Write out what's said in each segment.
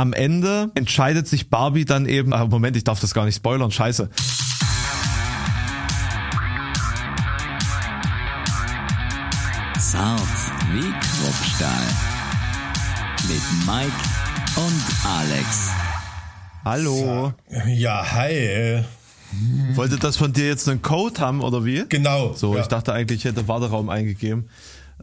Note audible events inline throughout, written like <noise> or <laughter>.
am Ende entscheidet sich Barbie dann eben, ah, Moment, ich darf das gar nicht spoilern, scheiße. Zart wie Kruppstahl. Mit Mike und Alex. Hallo. Ja, hi. Wollte das von dir jetzt einen Code haben oder wie? Genau. So, ja. ich dachte eigentlich, ich hätte Warteraum eingegeben.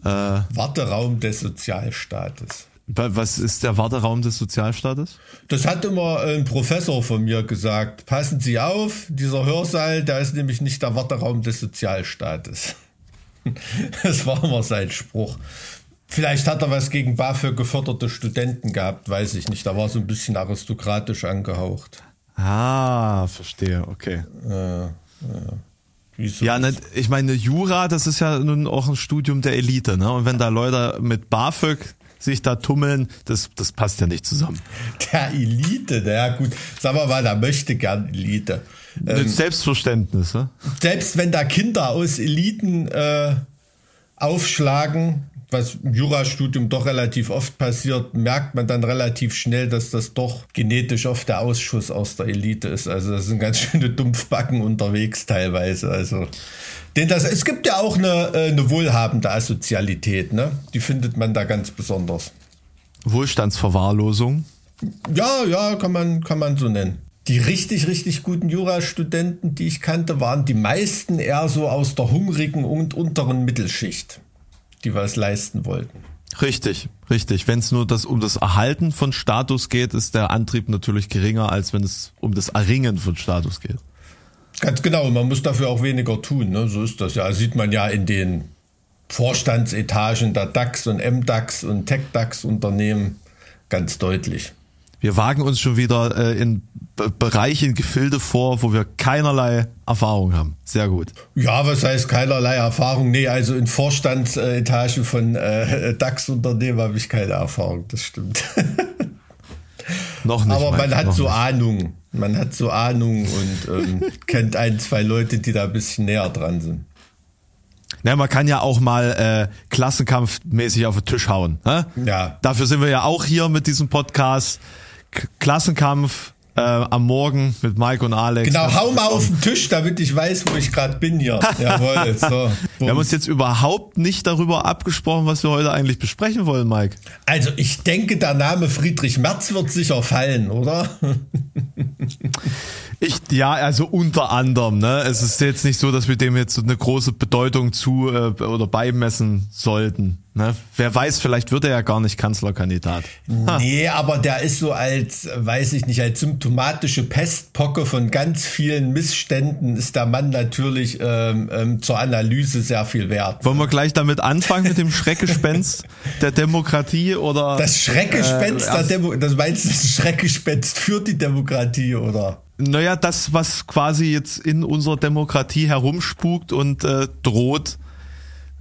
Äh, Warteraum des Sozialstaates. Wa- was ist der Warteraum des Sozialstaates? Das hat immer ein Professor von mir gesagt. Passen Sie auf, dieser Hörsaal, der ist nämlich nicht der Warteraum des Sozialstaates. <laughs> Das war immer sein Spruch. Vielleicht hat er was gegen BAföG geförderte Studenten gehabt, weiß ich nicht. Da war so ein bisschen aristokratisch angehaucht. Ah, verstehe, okay. Wieso? Ja, ne, ich meine, Jura, das ist ja nun auch ein Studium der Elite, ne? Und wenn da Leute mit BAföG sich da tummeln, das, das passt ja nicht zusammen. Der Elite, na ja gut. Sagen wir mal, der möchte gern Elite. Mit Selbstverständnis, ne? selbst wenn da Kinder aus Eliten äh, aufschlagen, was im Jurastudium doch relativ oft passiert, merkt man dann relativ schnell, dass das doch genetisch oft der Ausschuss aus der Elite ist. Also das sind ganz <laughs> schöne Dumpfbacken unterwegs teilweise. Also denn das, es gibt ja auch eine, äh, eine wohlhabende Asozialität, ne? Die findet man da ganz besonders. Wohlstandsverwahrlosung. Ja, ja, kann man, kann man so nennen. Die richtig, richtig guten Jurastudenten, die ich kannte, waren die meisten eher so aus der hungrigen und unteren Mittelschicht, die was leisten wollten. Richtig, richtig. Wenn es nur das, um das Erhalten von Status geht, ist der Antrieb natürlich geringer, als wenn es um das Erringen von Status geht. Ganz genau, man muss dafür auch weniger tun, ne? so ist das ja. Sieht man ja in den Vorstandsetagen der DAX und MDAX und TechDAX-Unternehmen ganz deutlich. Wir wagen uns schon wieder äh, in B Bereiche, in Gefilde vor, wo wir keinerlei Erfahrung haben. Sehr gut. Ja, was heißt keinerlei Erfahrung? Nee, also in Vorstandsetagen von äh, <laughs> DAX-Unternehmen habe ich keine Erfahrung, das stimmt. <laughs> Noch nicht. Aber man hat so nicht. Ahnung. Man hat so Ahnung und ähm, <laughs> kennt ein, zwei Leute, die da ein bisschen näher dran sind. Na, man kann ja auch mal äh, Klassenkampfmäßig auf den Tisch hauen. Ne? Ja. Dafür sind wir ja auch hier mit diesem Podcast. Klassenkampf äh, am Morgen mit Mike und Alex. Genau, hau mal auf den Tisch, damit ich weiß, wo ich gerade bin hier. <laughs> Jawohl, so. Wir haben uns jetzt überhaupt nicht darüber abgesprochen, was wir heute eigentlich besprechen wollen, Mike. Also ich denke, der Name Friedrich Merz wird sicher fallen, oder? <laughs> Ich, ja, also unter anderem, ne? Es ist jetzt nicht so, dass wir dem jetzt so eine große Bedeutung zu äh, oder beimessen sollten. Ne? Wer weiß, vielleicht wird er ja gar nicht Kanzlerkandidat. Nee, aber der ist so als, weiß ich nicht, als symptomatische Pestpocke von ganz vielen Missständen ist der Mann natürlich ähm, ähm, zur Analyse sehr viel wert. Wollen wir gleich damit anfangen mit dem Schreckgespenst <laughs> der Demokratie oder? Das Schreckgespenst Äh, der erst- Demo das meinst du, das Schreckgespenst für die Demokratie, oder? Naja, das, was quasi jetzt in unserer Demokratie herumspukt und äh, droht,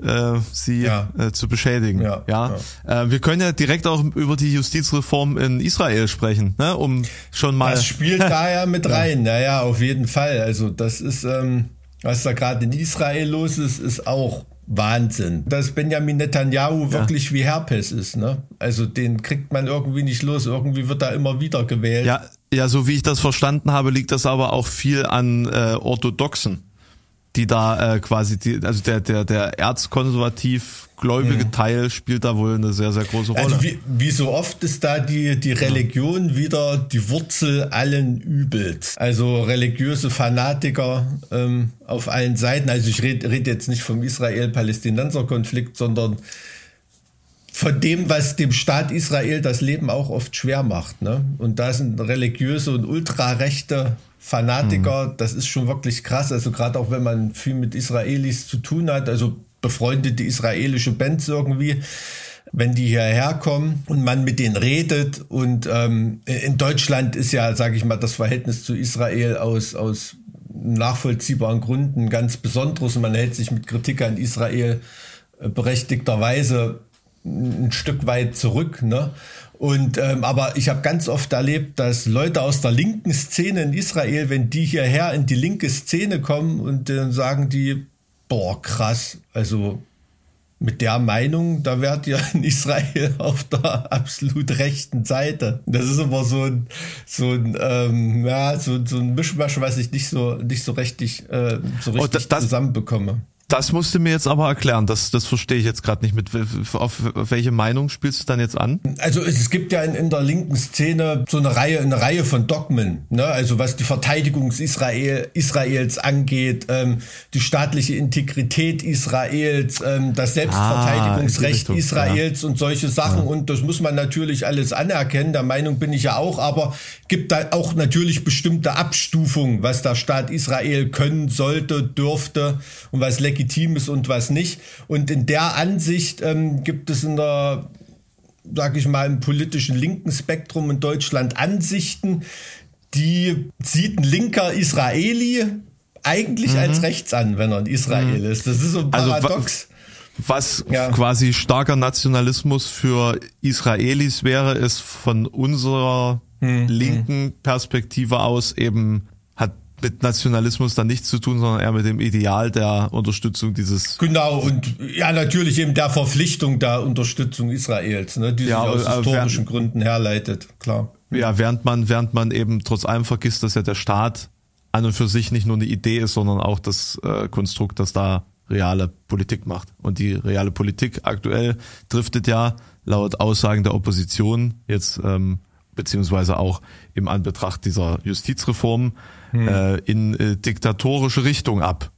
äh, sie Ja. äh, zu beschädigen. Ja, Äh, wir können ja direkt auch über die Justizreform in Israel sprechen, ne? um schon mal. Das spielt <laughs> da ja mit rein. Naja, auf jeden Fall. Also das ist, ähm, was da gerade in Israel los ist, ist auch Wahnsinn. Dass Benjamin Netanyahu wirklich wie Herpes ist. Ne? Also den kriegt man irgendwie nicht los. Irgendwie wird er immer wieder gewählt. Ja, ja, so wie ich das verstanden habe, liegt das aber auch viel an äh, Orthodoxen, die da äh, quasi, die, also der der der erzkonservativ gläubige Teil spielt da wohl eine sehr sehr große Rolle. Also wie, wie so oft ist da die, die Religion wieder die Wurzel allen Übels. Also religiöse Fanatiker ähm, auf allen Seiten. Also ich rede red jetzt nicht vom Israel-Palästinenser-Konflikt, sondern von dem, was dem Staat Israel das Leben auch oft schwer macht. Ne? Und da sind religiöse und ultrarechte Fanatiker, das ist schon wirklich krass. Also gerade auch wenn man viel mit Israelis zu tun hat, also befreundete israelische Bands irgendwie, wenn die hierher kommen und man mit denen redet. Und ähm, in Deutschland ist ja, sage ich mal, das Verhältnis zu Israel aus, aus nachvollziehbaren Gründen ganz besonderes und man hält sich mit Kritik an Israel äh, berechtigterweise ein Stück weit zurück. Ne? Und ähm, aber ich habe ganz oft erlebt, dass Leute aus der linken Szene in Israel, wenn die hierher in die linke Szene kommen und dann sagen die, boah, krass, also mit der Meinung, da wärt ihr in Israel <laughs> auf der absolut rechten Seite. Das ist immer so ein, so ein, ähm, ja, so, so ein Mischmasch, was ich nicht so, nicht so richtig, äh, so richtig oh, das, zusammenbekomme. Das musst du mir jetzt aber erklären. Das, das verstehe ich jetzt gerade nicht. Mit auf, auf welche Meinung spielst du dann jetzt an? Also es gibt ja in, in der linken Szene so eine Reihe, eine Reihe von Dogmen. Ne? Also was die Verteidigung Israel, Israels angeht, ähm, die staatliche Integrität Israels, ähm, das Selbstverteidigungsrecht ah, Israels ja. und solche Sachen. Ja. Und das muss man natürlich alles anerkennen. Der Meinung bin ich ja auch. Aber gibt da auch natürlich bestimmte Abstufungen, was der Staat Israel können sollte, dürfte und was legitim ist und was nicht. Und in der Ansicht ähm, gibt es in der, sag ich mal, im politischen linken Spektrum in Deutschland Ansichten, die sieht ein linker Israeli eigentlich mhm. als rechts an, wenn er in Israel mhm. ist. Das ist so ein also Paradox. Also, was ja. quasi starker Nationalismus für Israelis wäre, ist von unserer mhm. linken Perspektive aus eben mit Nationalismus dann nichts zu tun, sondern eher mit dem Ideal der Unterstützung dieses. Genau, und ja, natürlich eben der Verpflichtung der Unterstützung Israels, ne, die ja, sich aus historischen während, Gründen herleitet, klar. Ja, während man, während man eben trotz allem vergisst, dass ja der Staat an und für sich nicht nur eine Idee ist, sondern auch das äh, Konstrukt, das da reale Politik macht. Und die reale Politik aktuell driftet ja laut Aussagen der Opposition jetzt ähm, beziehungsweise auch im Anbetracht dieser Justizreform hm. äh, in äh, diktatorische Richtung ab.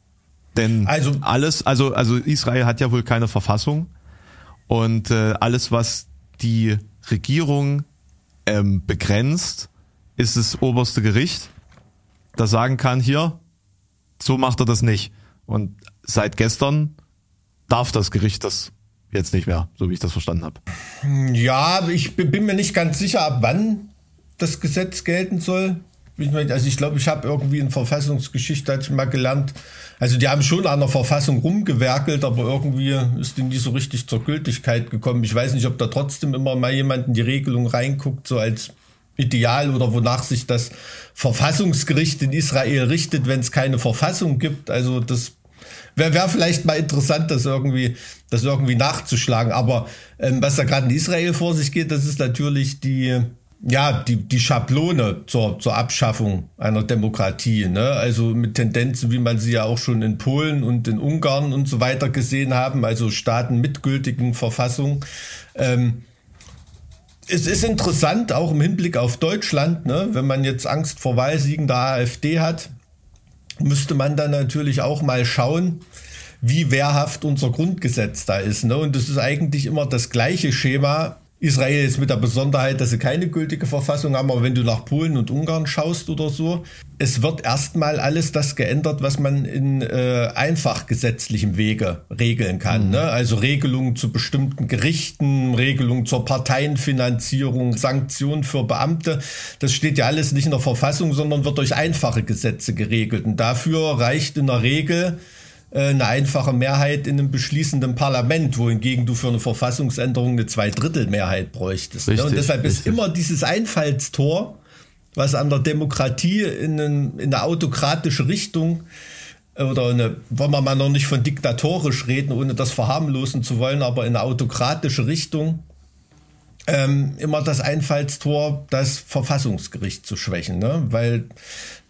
Denn also, alles, also, also Israel hat ja wohl keine Verfassung und äh, alles, was die Regierung ähm, begrenzt, ist das oberste Gericht, das sagen kann, hier, so macht er das nicht. Und seit gestern darf das Gericht das jetzt nicht mehr, so wie ich das verstanden habe. Ja, ich bin mir nicht ganz sicher, ab wann das Gesetz gelten soll. Also ich glaube, ich habe irgendwie in Verfassungsgeschichte hatte ich mal gelernt. Also die haben schon an der Verfassung rumgewerkelt, aber irgendwie ist die nie so richtig zur Gültigkeit gekommen. Ich weiß nicht, ob da trotzdem immer mal jemand in die Regelung reinguckt, so als Ideal oder wonach sich das Verfassungsgericht in Israel richtet, wenn es keine Verfassung gibt. Also das wäre wär vielleicht mal interessant, das irgendwie, das irgendwie nachzuschlagen. Aber ähm, was da gerade in Israel vor sich geht, das ist natürlich die ja, die, die Schablone zur, zur Abschaffung einer Demokratie, ne? Also mit Tendenzen, wie man sie ja auch schon in Polen und in Ungarn und so weiter gesehen haben, also Staaten mit gültigen Verfassungen. Ähm, es ist interessant, auch im Hinblick auf Deutschland, ne? wenn man jetzt Angst vor Wahlsiegen der AfD hat, müsste man dann natürlich auch mal schauen, wie wehrhaft unser Grundgesetz da ist. Ne? Und das ist eigentlich immer das gleiche Schema, Israel ist mit der Besonderheit, dass sie keine gültige Verfassung haben, aber wenn du nach Polen und Ungarn schaust oder so, es wird erstmal alles das geändert, was man in äh, einfach gesetzlichem Wege regeln kann. Mhm. Ne? Also Regelungen zu bestimmten Gerichten, Regelungen zur Parteienfinanzierung, Sanktionen für Beamte. Das steht ja alles nicht in der Verfassung, sondern wird durch einfache Gesetze geregelt. Und dafür reicht in der Regel eine einfache Mehrheit in einem beschließenden Parlament, wohingegen du für eine Verfassungsänderung eine Zweidrittelmehrheit bräuchtest. Richtig, Und deshalb richtig. ist immer dieses Einfallstor, was an der Demokratie in, einen, in eine autokratische Richtung oder eine, wollen wir mal noch nicht von diktatorisch reden, ohne das verharmlosen zu wollen, aber in eine autokratische Richtung ähm, immer das Einfallstor, das Verfassungsgericht zu schwächen, ne? weil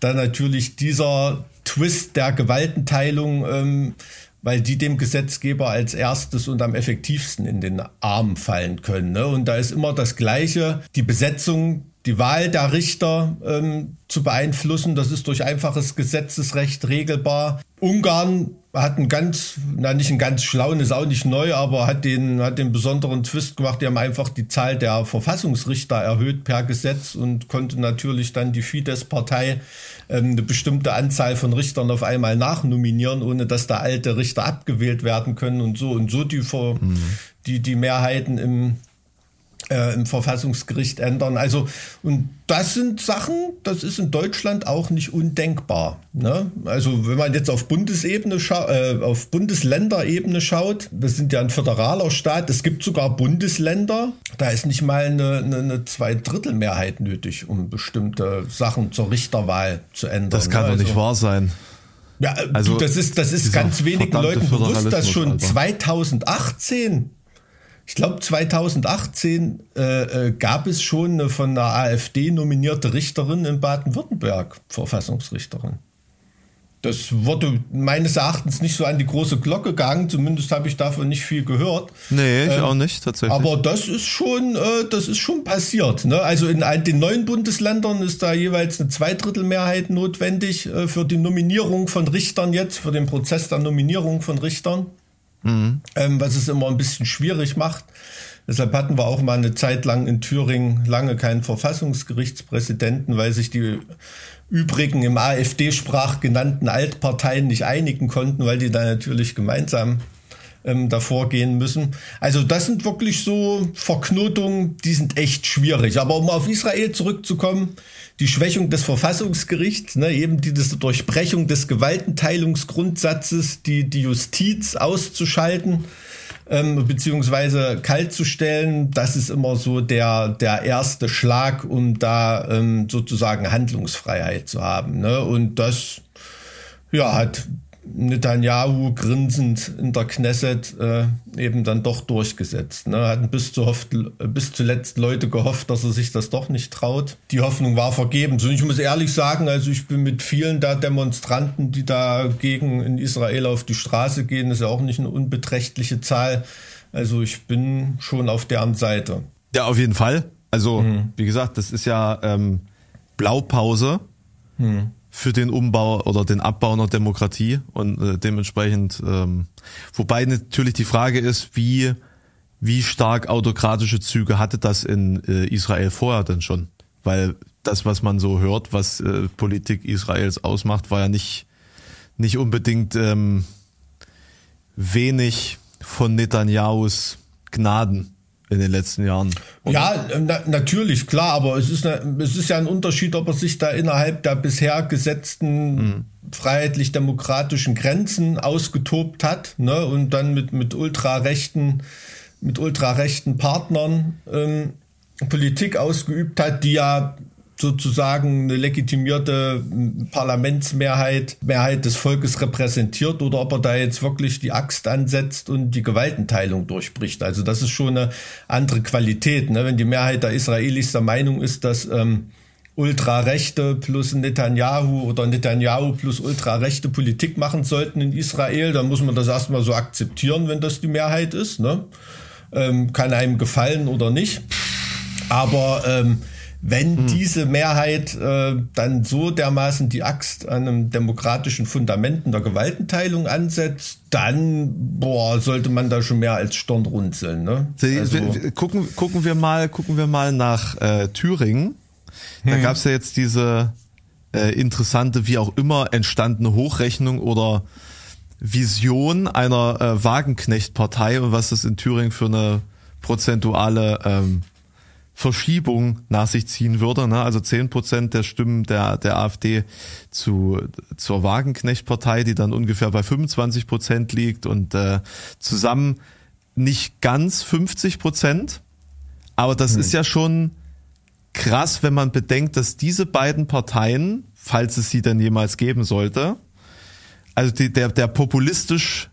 da natürlich dieser Twist der Gewaltenteilung, ähm, weil die dem Gesetzgeber als erstes und am effektivsten in den Arm fallen können. Ne? Und da ist immer das Gleiche, die Besetzung, die Wahl der Richter ähm, zu beeinflussen. Das ist durch einfaches Gesetzesrecht regelbar. Ungarn hat einen ganz, na nicht einen ganz schlauen, ist auch nicht neu, aber hat den, hat den besonderen Twist gemacht. Die haben einfach die Zahl der Verfassungsrichter erhöht per Gesetz und konnte natürlich dann die Fidesz-Partei ähm, eine bestimmte Anzahl von Richtern auf einmal nachnominieren, ohne dass da alte Richter abgewählt werden können und so und so die, mhm. die, die Mehrheiten im, äh, im Verfassungsgericht ändern. Also, und das sind Sachen, das ist in Deutschland auch nicht undenkbar. Ne? Also, wenn man jetzt auf Bundesebene äh, auf Bundesländerebene schaut, wir sind ja ein föderaler Staat, es gibt sogar Bundesländer, da ist nicht mal eine, eine, eine Zweidrittelmehrheit nötig, um bestimmte Sachen zur Richterwahl zu ändern. Das kann ne? doch also, nicht wahr sein. Ja, also das ist, das ist ganz wenigen Leuten bewusst, dass schon Alter. 2018, ich glaube 2018 äh, äh, gab es schon eine von der AfD nominierte Richterin in Baden-Württemberg, Verfassungsrichterin. Das wurde meines Erachtens nicht so an die große Glocke gegangen, zumindest habe ich davon nicht viel gehört. Nee, ich ähm, auch nicht, tatsächlich. Aber das ist schon, äh, das ist schon passiert. Ne? Also in den neuen Bundesländern ist da jeweils eine Zweidrittelmehrheit notwendig äh, für die Nominierung von Richtern jetzt, für den Prozess der Nominierung von Richtern. Mhm. Ähm, was es immer ein bisschen schwierig macht. Deshalb hatten wir auch mal eine Zeit lang in Thüringen lange keinen Verfassungsgerichtspräsidenten, weil sich die übrigen im AfD-Sprach genannten Altparteien nicht einigen konnten, weil die da natürlich gemeinsam ähm, davor gehen müssen. Also das sind wirklich so Verknotungen, die sind echt schwierig. Aber um auf Israel zurückzukommen, die Schwächung des Verfassungsgerichts, ne, eben diese Durchbrechung des Gewaltenteilungsgrundsatzes, die, die Justiz auszuschalten, ähm, beziehungsweise kalt zu stellen, das ist immer so der, der erste Schlag, um da ähm, sozusagen Handlungsfreiheit zu haben. Ne? Und das ja, hat Netanyahu grinsend in der Knesset äh, eben dann doch durchgesetzt. Ne? Hatten bis, zu hofft, bis zuletzt Leute gehofft, dass er sich das doch nicht traut. Die Hoffnung war vergebens. Und ich muss ehrlich sagen, also ich bin mit vielen der Demonstranten, die da gegen in Israel auf die Straße gehen, ist ja auch nicht eine unbeträchtliche Zahl. Also ich bin schon auf deren Seite. Ja, auf jeden Fall. Also, mhm. wie gesagt, das ist ja ähm, Blaupause. Mhm für den Umbau oder den Abbau einer Demokratie und äh, dementsprechend, ähm, wobei natürlich die Frage ist, wie wie stark autokratische Züge hatte das in äh, Israel vorher denn schon? Weil das, was man so hört, was äh, Politik Israels ausmacht, war ja nicht nicht unbedingt ähm, wenig von Netanyahus Gnaden in den letzten Jahren. Ja, na, natürlich, klar, aber es ist, eine, es ist ja ein Unterschied, ob er sich da innerhalb der bisher gesetzten mhm. freiheitlich-demokratischen Grenzen ausgetobt hat ne, und dann mit, mit ultrarechten mit ultrarechten Partnern ähm, Politik ausgeübt hat, die ja sozusagen eine legitimierte Parlamentsmehrheit, Mehrheit des Volkes repräsentiert oder ob er da jetzt wirklich die Axt ansetzt und die Gewaltenteilung durchbricht. Also das ist schon eine andere Qualität. Ne? Wenn die Mehrheit der Israelis der Meinung ist, dass ähm, Ultrarechte plus Netanyahu oder Netanyahu plus ultrarechte Politik machen sollten in Israel, dann muss man das erstmal so akzeptieren, wenn das die Mehrheit ist. Ne? Ähm, kann einem gefallen oder nicht. Aber ähm, wenn hm. diese Mehrheit äh, dann so dermaßen die Axt an einem demokratischen Fundamenten der Gewaltenteilung ansetzt, dann boah, sollte man da schon mehr als Stirn runzeln. Ne? Also, gucken, gucken wir mal, gucken wir mal nach äh, Thüringen. Da hm. gab es ja jetzt diese äh, interessante, wie auch immer entstandene Hochrechnung oder Vision einer äh, Wagenknecht-Partei und was das in Thüringen für eine prozentuale ähm, Verschiebung nach sich ziehen würde. Ne? Also zehn Prozent der Stimmen der, der AfD zu, zur Wagenknecht-Partei, die dann ungefähr bei 25 Prozent liegt und äh, zusammen nicht ganz 50 Prozent. Aber das hm. ist ja schon krass, wenn man bedenkt, dass diese beiden Parteien, falls es sie denn jemals geben sollte, also die, der, der populistisch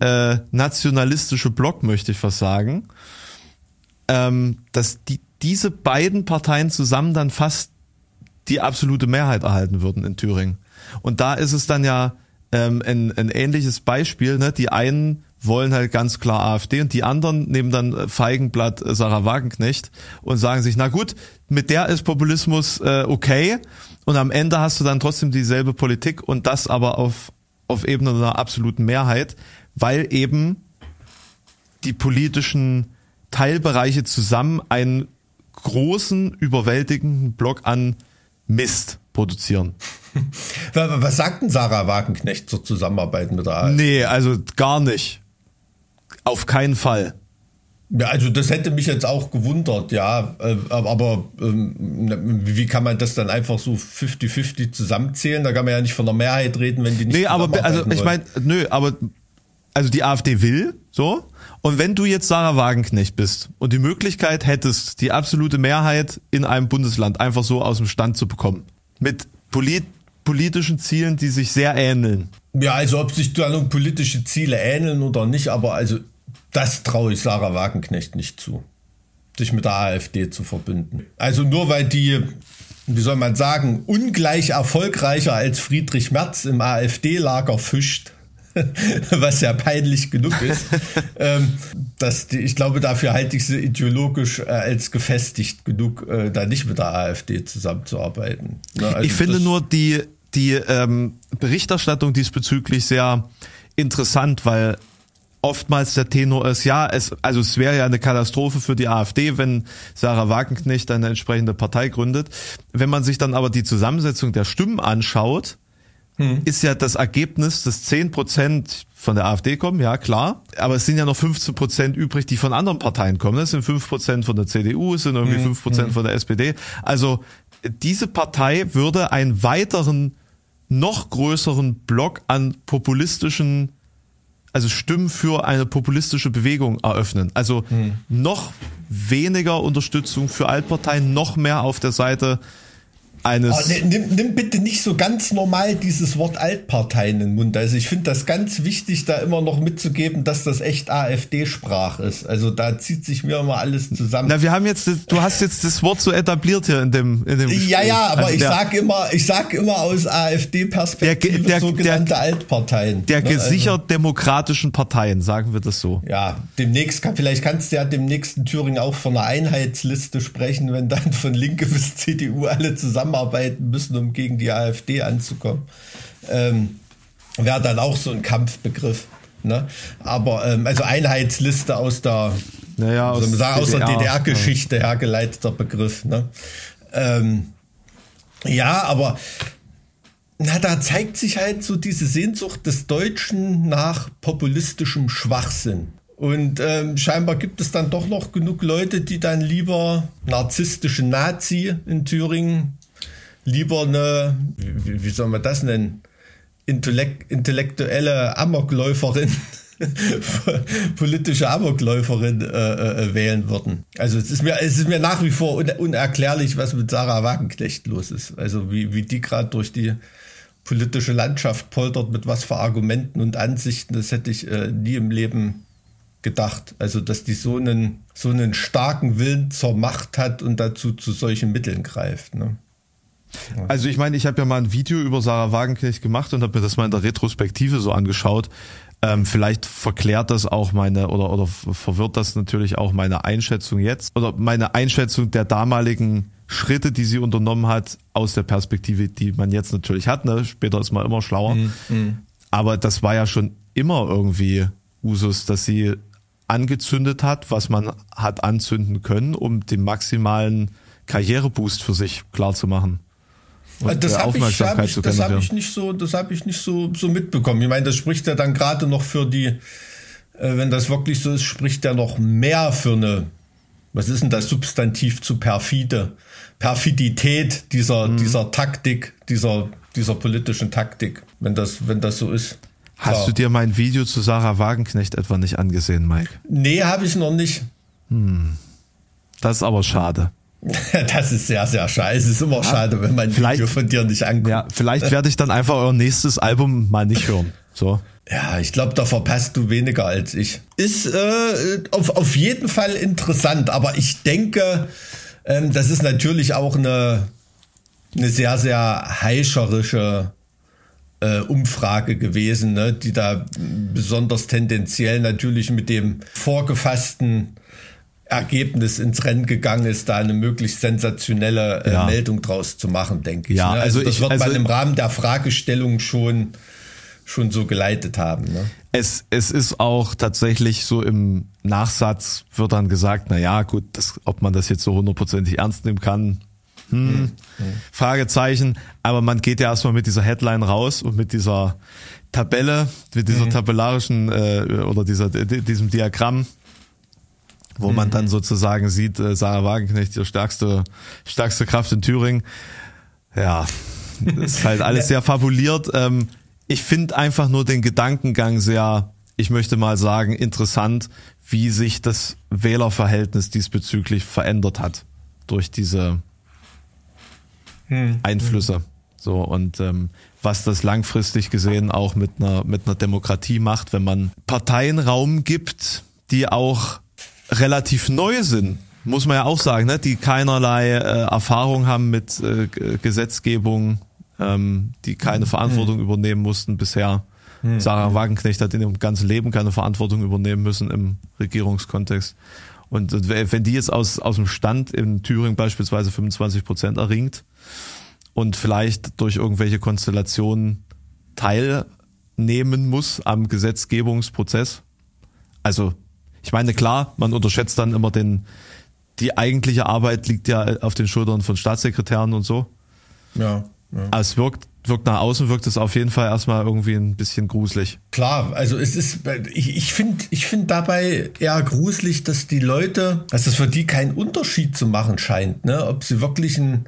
äh, nationalistische Block, möchte ich fast sagen, ähm, dass die, diese beiden Parteien zusammen dann fast die absolute Mehrheit erhalten würden in Thüringen. Und da ist es dann ja ähm, ein, ein ähnliches Beispiel. Ne? Die einen wollen halt ganz klar AfD und die anderen nehmen dann Feigenblatt Sarah Wagenknecht und sagen sich, na gut, mit der ist Populismus äh, okay und am Ende hast du dann trotzdem dieselbe Politik und das aber auf, auf Ebene einer absoluten Mehrheit, weil eben die politischen Teilbereiche zusammen einen großen, überwältigenden Block an Mist produzieren. <laughs> Was sagt denn Sarah Wagenknecht zur Zusammenarbeit mit der AfD? Nee, also gar nicht. Auf keinen Fall. Ja, also das hätte mich jetzt auch gewundert, ja. Äh, aber ähm, wie kann man das dann einfach so 50-50 zusammenzählen? Da kann man ja nicht von der Mehrheit reden, wenn die nicht. Nee, aber also ich meine, nö, aber also die AfD will, so. Und wenn du jetzt Sarah Wagenknecht bist und die Möglichkeit hättest, die absolute Mehrheit in einem Bundesland einfach so aus dem Stand zu bekommen, mit polit politischen Zielen, die sich sehr ähneln. Ja, also ob sich da nun politische Ziele ähneln oder nicht, aber also das traue ich Sarah Wagenknecht nicht zu, sich mit der AfD zu verbünden. Also nur weil die, wie soll man sagen, ungleich erfolgreicher als Friedrich Merz im AfD-Lager fischt, <laughs> was ja peinlich genug ist. <laughs> ähm, dass die, ich glaube, dafür halte ich sie ideologisch äh, als gefestigt genug, äh, da nicht mit der AfD zusammenzuarbeiten. Ne? Also ich finde nur die, die ähm, Berichterstattung diesbezüglich sehr interessant, weil oftmals der Tenor ist, ja, es, also es wäre ja eine Katastrophe für die AfD, wenn Sarah Wagenknecht eine entsprechende Partei gründet. Wenn man sich dann aber die Zusammensetzung der Stimmen anschaut, hm. ist ja das Ergebnis, dass 10 Prozent von der AfD kommen, ja klar, aber es sind ja noch 15 Prozent übrig, die von anderen Parteien kommen. Es sind 5 Prozent von der CDU, es sind irgendwie hm. 5 Prozent hm. von der SPD. Also diese Partei würde einen weiteren, noch größeren Block an populistischen also Stimmen für eine populistische Bewegung eröffnen. Also hm. noch weniger Unterstützung für Altparteien, noch mehr auf der Seite eines. Oh, nimm, nimm, bitte nicht so ganz normal dieses Wort Altparteien in den Mund. Also ich finde das ganz wichtig, da immer noch mitzugeben, dass das echt AfD-Sprach ist. Also da zieht sich mir immer alles zusammen. Na, wir haben jetzt, du hast jetzt das Wort so etabliert hier in dem, in dem Gespräch. Ja, ja, aber also ich sag immer, ich sag immer aus AfD-Perspektive der, der, sogenannte der, Altparteien. Der ne? gesichert also, demokratischen Parteien, sagen wir das so. Ja, demnächst kann, vielleicht kannst du ja demnächst in Thüringen auch von einer Einheitsliste sprechen, wenn dann von Linke bis <laughs> CDU alle zusammen zusammenarbeiten müssen, um gegen die AfD anzukommen. Ähm, Wäre dann auch so ein Kampfbegriff. Ne? Aber ähm, also Einheitsliste aus der, naja, aus, sagen, aus DDR, der DDR-Geschichte ja. hergeleiteter Begriff. Ne? Ähm, ja, aber na, da zeigt sich halt so diese Sehnsucht des Deutschen nach populistischem Schwachsinn. Und ähm, scheinbar gibt es dann doch noch genug Leute, die dann lieber narzisstische Nazi in Thüringen lieber eine, wie, wie soll man das nennen, Intellekt, intellektuelle Amokläuferin, <laughs> politische Amokläuferin äh, äh, wählen würden. Also es ist mir, es ist mir nach wie vor un unerklärlich, was mit Sarah Wagenknecht los ist. Also wie, wie die gerade durch die politische Landschaft poltert, mit was für Argumenten und Ansichten, das hätte ich äh, nie im Leben gedacht. Also, dass die so einen, so einen starken Willen zur Macht hat und dazu zu solchen Mitteln greift. Ne? Also ich meine, ich habe ja mal ein Video über Sarah Wagenknecht gemacht und habe mir das mal in der Retrospektive so angeschaut. Ähm, vielleicht verklärt das auch meine oder oder verwirrt das natürlich auch meine Einschätzung jetzt oder meine Einschätzung der damaligen Schritte, die sie unternommen hat, aus der Perspektive, die man jetzt natürlich hat. Ne? Später ist man immer schlauer. Mhm. Aber das war ja schon immer irgendwie Usus, dass sie angezündet hat, was man hat anzünden können, um den maximalen Karriereboost für sich klar zu machen. Und das habe ich, ich, das hab ich nicht so, das habe ich nicht so, so mitbekommen. Ich meine, das spricht ja dann gerade noch für die, äh, wenn das wirklich so ist, spricht ja noch mehr für eine, was ist denn das Substantiv zu perfide? Perfidität dieser, mhm. dieser Taktik, dieser, dieser politischen Taktik, wenn das, wenn das so ist. Hast Klar. du dir mein Video zu Sarah Wagenknecht etwa nicht angesehen, Mike? Nee, habe ich noch nicht. Hm. Das ist aber schade. <laughs> Das ist sehr, sehr schade. Es ist immer ja, schade, wenn man vielleicht, Video von dir nicht anguckt. Ja, vielleicht werde ich dann einfach euer nächstes Album mal nicht hören. So. Ja, ich glaube, da verpasst du weniger als ich. Ist äh, auf, auf jeden Fall interessant, aber ich denke, ähm, das ist natürlich auch eine, eine sehr, sehr heischerische äh, Umfrage gewesen, ne, die da besonders tendenziell natürlich mit dem vorgefassten Ergebnis ins Rennen gegangen ist, da eine möglichst sensationelle äh, ja. Meldung draus zu machen, denke ich. Ja, ne? also, also das ich, wird also, man im Rahmen der Fragestellung schon schon so geleitet haben. Ne? Es, es ist auch tatsächlich so im Nachsatz wird dann gesagt, na ja, gut, das, ob man das jetzt so hundertprozentig ernst nehmen kann, hm, hm, hm. Fragezeichen. Aber man geht ja erstmal mit dieser Headline raus und mit dieser Tabelle, mit dieser hm. tabellarischen äh, oder dieser diesem Diagramm wo mhm. man dann sozusagen sieht, äh, Sarah Wagenknecht, die stärkste, stärkste Kraft in Thüringen. Ja, ist halt alles <laughs> sehr fabuliert. Ähm, ich finde einfach nur den Gedankengang sehr, ich möchte mal sagen, interessant, wie sich das Wählerverhältnis diesbezüglich verändert hat durch diese hm. Einflüsse. So und ähm, was das langfristig gesehen auch mit einer mit einer Demokratie macht, wenn man Parteien Raum gibt, die auch relativ neu sind, muss man ja auch sagen, ne? die keinerlei äh, Erfahrung haben mit äh, Gesetzgebung, ähm, die keine Verantwortung mhm. übernehmen mussten bisher. Mhm. Sarah Wagenknecht hat in ihrem ganzen Leben keine Verantwortung übernehmen müssen im Regierungskontext. Und, und wenn die jetzt aus, aus dem Stand in Thüringen beispielsweise 25 Prozent erringt und vielleicht durch irgendwelche Konstellationen teilnehmen muss am Gesetzgebungsprozess, also ich meine, klar, man unterschätzt dann immer den, die eigentliche Arbeit liegt ja auf den Schultern von Staatssekretären und so. Ja. ja. Aber es wirkt, wirkt nach außen, wirkt es auf jeden Fall erstmal irgendwie ein bisschen gruselig. Klar, also es ist, ich, ich finde ich finde dabei eher gruselig, dass die Leute, dass es für die keinen Unterschied zu machen scheint, ne? ob sie wirklich einen,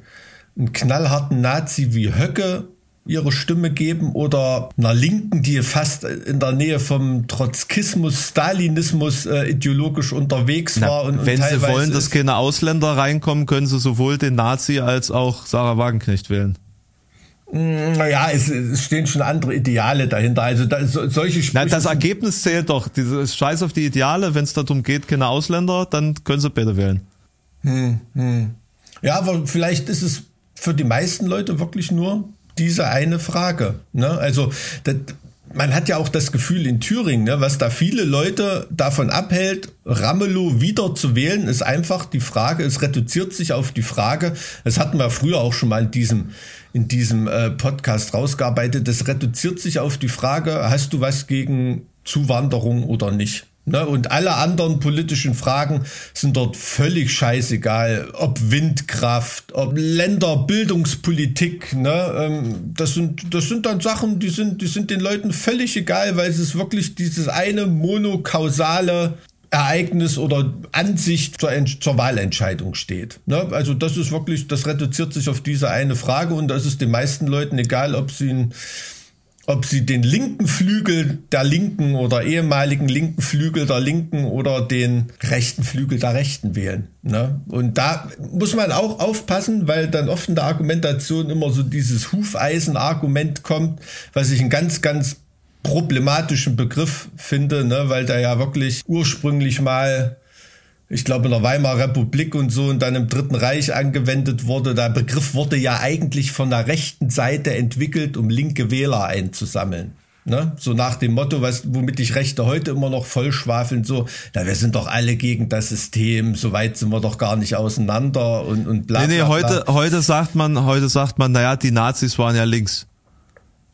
einen knallharten Nazi wie Höcke ihre Stimme geben oder einer Linken, die fast in der Nähe vom Trotzkismus, Stalinismus äh, ideologisch unterwegs war. und, und wenn sie wollen, dass keine Ausländer reinkommen, können sie sowohl den Nazi als auch Sarah Wagenknecht wählen. Mm, naja, es, es stehen schon andere Ideale dahinter. Also da, so, solche Sprüche Nein, das Ergebnis zählt doch. Dieses Scheiß auf die Ideale, wenn es darum geht, keine Ausländer, dann können sie bitte wählen. Hm, hm. Ja, aber vielleicht ist es für die meisten Leute wirklich nur diese eine Frage. Ne? Also das, man hat ja auch das Gefühl in Thüringen, ne, was da viele Leute davon abhält, Ramelow wieder zu wählen, ist einfach die Frage, es reduziert sich auf die Frage, das hatten wir früher auch schon mal in diesem, in diesem äh, Podcast rausgearbeitet, das reduziert sich auf die Frage, hast du was gegen Zuwanderung oder nicht? Ne? Und alle anderen politischen Fragen sind dort völlig scheißegal. Ob Windkraft, ob Länderbildungspolitik. Ne? Ähm, das, sind, das sind dann Sachen, die sind, die sind den Leuten völlig egal, weil es ist wirklich dieses eine monokausale Ereignis oder Ansicht zur, zur Wahlentscheidung steht. Ne? Also das ist wirklich, das reduziert sich auf diese eine Frage und das ist den meisten Leuten egal, ob sie ein ob sie den linken Flügel der Linken oder ehemaligen linken Flügel der Linken oder den rechten Flügel der Rechten wählen. Ne? Und da muss man auch aufpassen, weil dann oft in der Argumentation immer so dieses Hufeisen-Argument kommt, was ich einen ganz, ganz problematischen Begriff finde, ne? weil der ja wirklich ursprünglich mal ich glaube, in der Weimarer Republik und so und dann im Dritten Reich angewendet wurde. Der Begriff wurde ja eigentlich von der rechten Seite entwickelt, um linke Wähler einzusammeln. Ne? So nach dem Motto, was, womit ich Rechte heute immer noch vollschwafeln, so, na, wir sind doch alle gegen das System, so weit sind wir doch gar nicht auseinander und, und bla, bla, bla. Nee, nee, heute, heute sagt man, heute sagt man, naja, die Nazis waren ja links.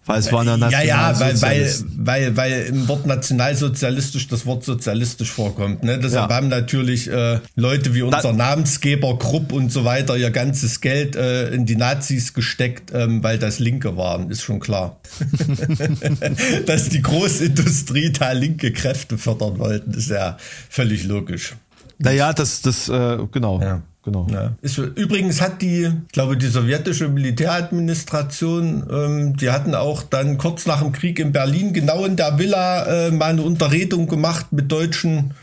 Weil es waren ja Ja, ja, weil, weil, weil, weil im Wort nationalsozialistisch das Wort sozialistisch vorkommt. Ne? Deshalb ja. haben natürlich äh, Leute wie unser da Namensgeber Krupp und so weiter ihr ganzes Geld äh, in die Nazis gesteckt, ähm, weil das Linke waren, ist schon klar. <laughs> <laughs> Dass die Großindustrie da linke Kräfte fördern wollten, ist ja völlig logisch. Naja, das, das, äh, genau. Ja genau. Ja. Ist, übrigens hat die, glaube, die sowjetische Militäradministration, ähm, die hatten auch dann kurz nach dem Krieg in Berlin genau in der Villa äh, mal eine Unterredung gemacht mit deutschen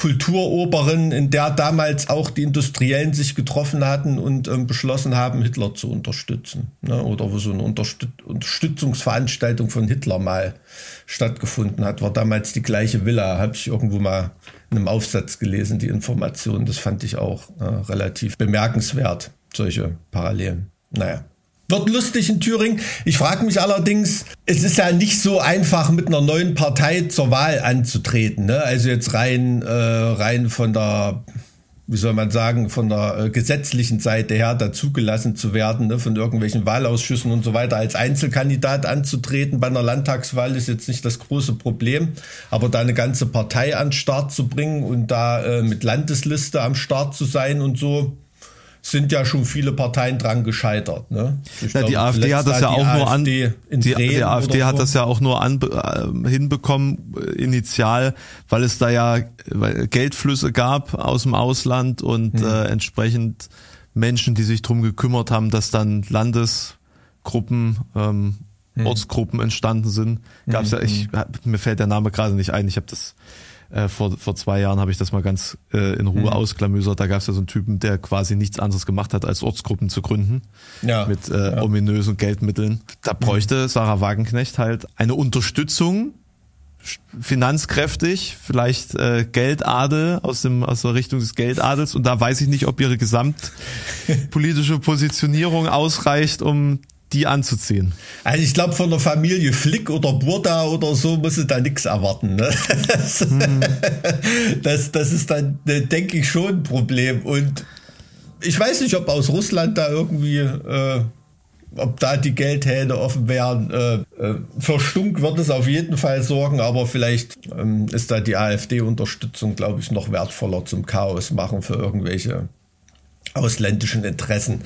Kulturoberen, in der damals auch die Industriellen sich getroffen hatten und ähm, beschlossen haben, Hitler zu unterstützen. Ne? Oder wo so eine Unterstüt Unterstützungsveranstaltung von Hitler mal stattgefunden hat, war damals die gleiche Villa, habe ich irgendwo mal in einem Aufsatz gelesen, die Information. Das fand ich auch äh, relativ bemerkenswert, solche Parallelen. Naja. Wird lustig in Thüringen. Ich frage mich allerdings, es ist ja nicht so einfach, mit einer neuen Partei zur Wahl anzutreten. Ne? Also jetzt rein, äh, rein von der wie soll man sagen, von der äh, gesetzlichen Seite her dazugelassen zu werden, ne, von irgendwelchen Wahlausschüssen und so weiter, als Einzelkandidat anzutreten bei einer Landtagswahl ist jetzt nicht das große Problem. Aber da eine ganze Partei an Start zu bringen und da äh, mit Landesliste am Start zu sein und so, sind ja schon viele Parteien dran gescheitert. Ne? Ja, die AfD hat das ja auch nur an die, die AfD hat so. das ja auch nur an, äh, hinbekommen äh, initial, weil es da ja Geldflüsse gab aus dem Ausland und hm. äh, entsprechend Menschen, die sich drum gekümmert haben, dass dann Landesgruppen ähm, hm. Ortsgruppen entstanden sind. Gab's ja, ich, mir fällt der Name gerade nicht ein. Ich habe das Äh, vor, vor zwei Jahren habe ich das mal ganz äh, in Ruhe mhm. ausklamüsert. Da gab es ja so einen Typen, der quasi nichts anderes gemacht hat, als Ortsgruppen zu gründen. Ja. Mit äh, ja. ominösen Geldmitteln. Da bräuchte mhm. Sarah Wagenknecht halt eine Unterstützung finanzkräftig, vielleicht äh, Geldadel aus dem aus der Richtung des Geldadels und da weiß ich nicht, ob ihre gesamtpolitische Positionierung ausreicht, um die anzuziehen. Also ich glaube, von der Familie Flick oder Burda oder so muss sie da nichts erwarten. Ne? Das, hm. <laughs> das, das ist dann, äh, denke ich, schon ein Problem. Und ich weiß nicht, ob aus Russland da irgendwie äh, ob da die Geldhähne offen wären. Äh, äh, für Stunk wird es auf jeden Fall sorgen, aber vielleicht ähm, ist da die AfD-Unterstützung, glaube ich, noch wertvoller zum Chaos machen für irgendwelche ausländischen Interessen,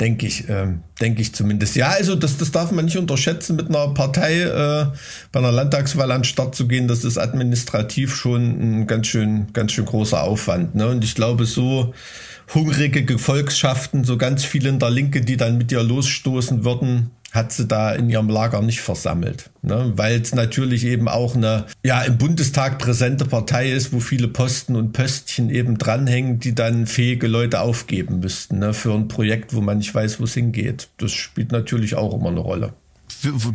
denke ich, ähm, denke ich zumindest. Ja, also das, das darf man nicht unterschätzen, mit einer Partei äh, bei einer Landtagswahl an den Start zu gehen. Das ist administrativ schon ein ganz schön, ganz schön großer Aufwand. Ne? Und ich glaube, so hungrige Gefolgschaften, so ganz viele in der Linke, die dann mit ihr losstoßen würden, hat sie da in ihrem Lager nicht versammelt. Ne? Weil es natürlich eben auch eine ja im Bundestag präsente Partei ist, wo viele Posten und Pöstchen eben dranhängen, die dann fähige Leute aufgeben müssten ne? für ein Projekt, wo man nicht weiß, wo es hingeht. Das spielt natürlich auch immer eine Rolle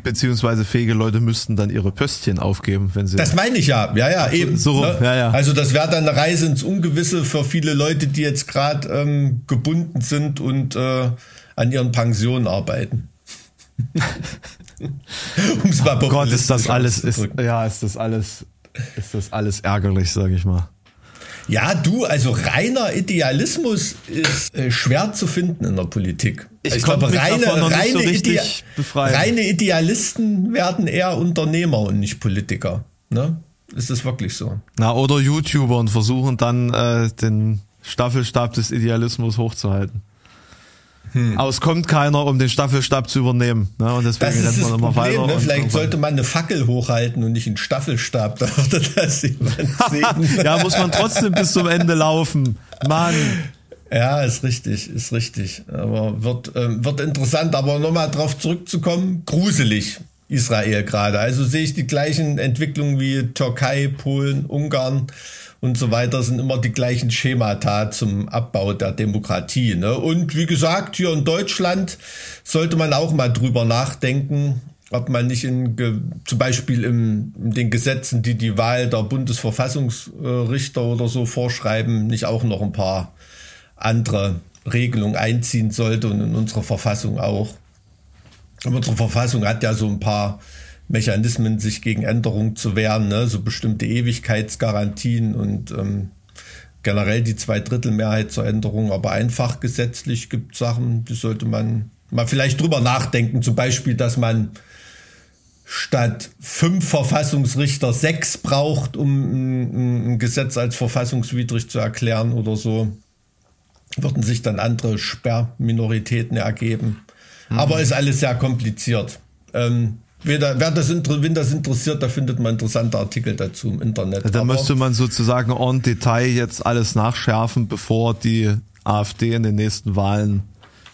beziehungsweise fähige Leute müssten dann ihre Pöstchen aufgeben, wenn sie. Das meine ich ja, ja, ja, eben. So, ne? ja, ja. Also das wäre dann eine Reise ins Ungewisse für viele Leute, die jetzt gerade ähm, gebunden sind und äh, an ihren Pensionen arbeiten. <laughs> Um's mal oh Gott, ist das alles, ist, ja, ist das alles, ist das alles ärgerlich, sage ich mal. Ja, du, also reiner Idealismus ist äh, schwer zu finden in der Politik. Ich, ich glaube, reine, reine, so Ide reine Idealisten werden eher Unternehmer und nicht Politiker. Ne? Ist das wirklich so? Na, oder YouTuber und versuchen dann äh, den Staffelstab des Idealismus hochzuhalten. Hm. Aber es kommt keiner, um den Staffelstab zu übernehmen. Ne? Und deswegen rennt man immer Problem, weiter. Ne? Vielleicht sollte man eine Fackel hochhalten und nicht einen Staffelstab. <laughs> Da würde das jemand <laughs> sehen. ja, muss man trotzdem bis zum Ende laufen. Mann. Ja, ist richtig, ist richtig. Aber wird, ähm, wird interessant. Aber nochmal drauf zurückzukommen, gruselig. Israel gerade. Also sehe ich die gleichen Entwicklungen wie Türkei, Polen, Ungarn und so weiter sind immer die gleichen Schemata zum Abbau der Demokratie. Ne? Und wie gesagt, hier in Deutschland sollte man auch mal drüber nachdenken, ob man nicht in, zum Beispiel in, den Gesetzen, die die Wahl der Bundesverfassungsrichter oder so vorschreiben, nicht auch noch ein paar andere Regelungen einziehen sollte und in unserer Verfassung auch. unsere Verfassung hat ja so ein paar Mechanismen, sich gegen Änderungen zu wehren, ne? so bestimmte Ewigkeitsgarantien und ähm, generell die Zweidrittelmehrheit zur Änderung, aber einfach gesetzlich gibt Sachen, die sollte man mal vielleicht drüber nachdenken, zum Beispiel, dass man statt fünf Verfassungsrichter sechs braucht, um ein, Gesetz als verfassungswidrig zu erklären oder so, würden sich dann andere Sperrminoritäten ergeben. Mhm. Aber ist alles sehr kompliziert. Ähm, Wer, wer das, wenn das interessiert, da findet man interessante Artikel dazu im Internet. Da müsste man sozusagen en Detail jetzt alles nachschärfen, bevor die AfD in den nächsten Wahlen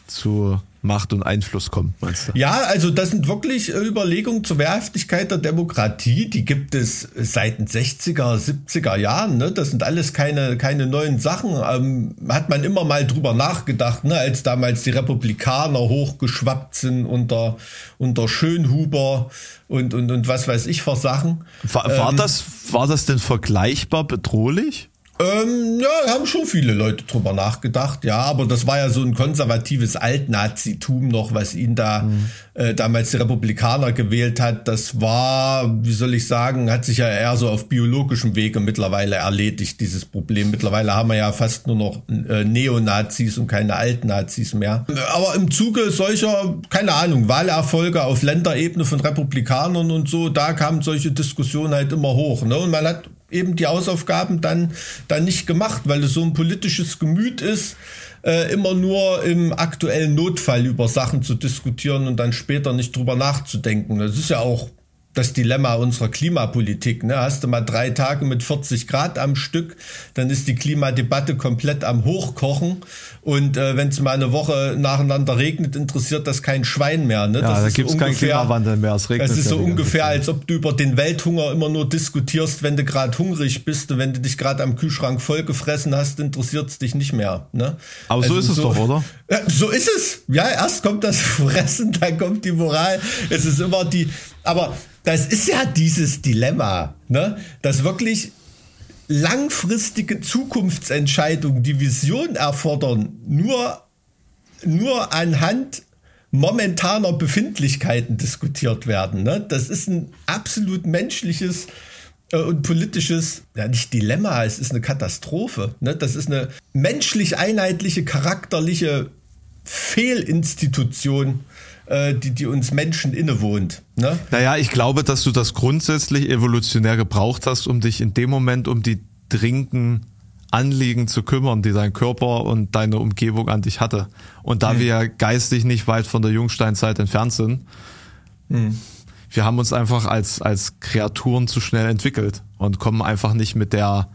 zu Macht und Einfluss kommt, meinst du? Ja, also das sind wirklich Überlegungen zur Wehrhaftigkeit der Demokratie. Die gibt es seit den 60er, 70er Jahren. Ne? Das sind alles keine, keine neuen Sachen. Ähm, hat man immer mal drüber nachgedacht, ne? als damals die Republikaner hochgeschwappt sind unter, unter Schönhuber und, und, und was weiß ich für Sachen. War, war, ähm, das, war das denn vergleichbar bedrohlich? Ähm, ja, haben schon viele Leute drüber nachgedacht, ja, aber das war ja so ein konservatives Altnazitum noch, was ihn da mhm. äh, damals die Republikaner gewählt hat. Das war, wie soll ich sagen, hat sich ja eher so auf biologischem Wege mittlerweile erledigt, dieses Problem. Mittlerweile haben wir ja fast nur noch äh, Neonazis und keine Altnazis mehr. Aber im Zuge solcher, keine Ahnung, Wahlerfolge auf Länderebene von Republikanern und so, da kamen solche Diskussionen halt immer hoch. Ne? Und man hat eben die Hausaufgaben dann, dann nicht gemacht, weil es so ein politisches Gemüt ist, äh, immer nur im aktuellen Notfall über Sachen zu diskutieren und dann später nicht drüber nachzudenken. Das ist ja auch das Dilemma unserer Klimapolitik. Ne? Hast du mal drei Tage mit 40 Grad am Stück, dann ist die Klimadebatte komplett am Hochkochen. Und äh, wenn es mal eine Woche nacheinander regnet, interessiert das kein Schwein mehr. Ne? Ja, das da gibt es keinen Klimawandel mehr. Es, regnet es ist so ungefähr, als ob du über den Welthunger immer nur diskutierst, wenn du gerade hungrig bist und wenn du dich gerade am Kühlschrank vollgefressen hast, interessiert es dich nicht mehr. Ne? Aber also so ist es so, doch, oder? <laughs> Ja, so ist es. Ja, erst kommt das <laughs> Fressen, dann kommt die Moral. Es ist immer die. Aber das ist ja dieses Dilemma, ne? dass wirklich langfristige Zukunftsentscheidungen, die Vision erfordern, nur, nur anhand momentaner Befindlichkeiten diskutiert werden. Ne? Das ist ein absolut menschliches äh, und politisches, ja nicht Dilemma, es ist eine Katastrophe. Ne? Das ist eine menschlich einheitliche, charakterliche Fehlinstitution die, die uns Menschen innewohnt. Ne? Naja, ich glaube, dass du das grundsätzlich evolutionär gebraucht hast, um dich in dem Moment um die dringenden Anliegen zu kümmern, die dein Körper und deine Umgebung an dich hatte. Und da hm. wir ja geistig nicht weit von der Jungsteinzeit entfernt sind, hm. wir haben uns einfach als, als Kreaturen zu schnell entwickelt und kommen einfach nicht mit der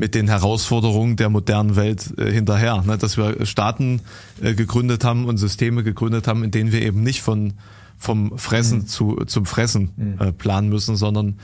mit den Herausforderungen der modernen Welt äh, hinterher. Ne? Dass wir Staaten äh, gegründet haben und Systeme gegründet haben, in denen wir eben nicht von vom Fressen mhm. zu zum Fressen mhm. äh, planen müssen, sondern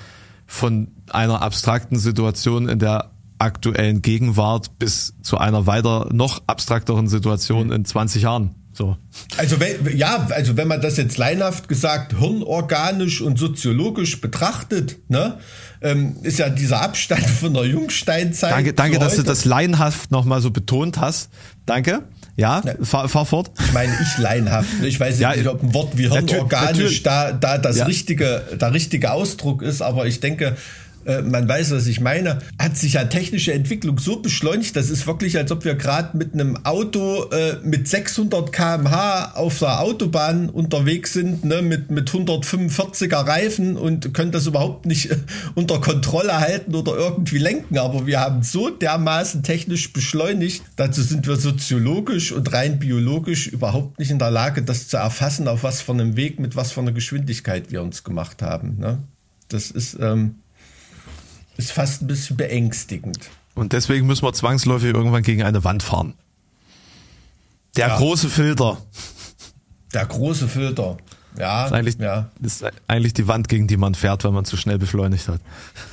von einer abstrakten Situation in der aktuellen Gegenwart bis zu einer weiter noch abstrakteren Situation mhm. in 20 Jahren. So. Also wenn, ja, also wenn man das jetzt leinhaft gesagt hirnorganisch und soziologisch betrachtet, ne, ähm, ist ja dieser Abstand von der Jungsteinzeit. Danke, danke dass du das laienhaft nochmal so betont hast. Danke. Ja, ja. Fahr, fahr fort. Ich meine, ich laienhaft. Ich weiß ja, nicht, ob ein Wort wie hirnorganisch da, da das ja. richtige, der richtige Ausdruck ist, aber ich denke, äh, man weiß, was ich meine, hat sich ja technische Entwicklung so beschleunigt, das ist wirklich, als ob wir gerade mit einem Auto äh, mit 600 kmh auf der Autobahn unterwegs sind, ne, mit, mit 145er Reifen und können das überhaupt nicht äh, unter Kontrolle halten oder irgendwie lenken. Aber wir haben so dermaßen technisch beschleunigt, dazu sind wir soziologisch und rein biologisch überhaupt nicht in der Lage, das zu erfassen, auf was für einem Weg, mit was für einer Geschwindigkeit wir uns gemacht haben. Ne? Das ist, ähm, ist fast ein bisschen beängstigend. Und deswegen müssen wir zwangsläufig irgendwann gegen eine Wand fahren. Der ja. große Filter. Der große Filter. Ja, ist eigentlich, ja. ist eigentlich die Wand, gegen die man fährt, wenn man zu schnell beschleunigt hat.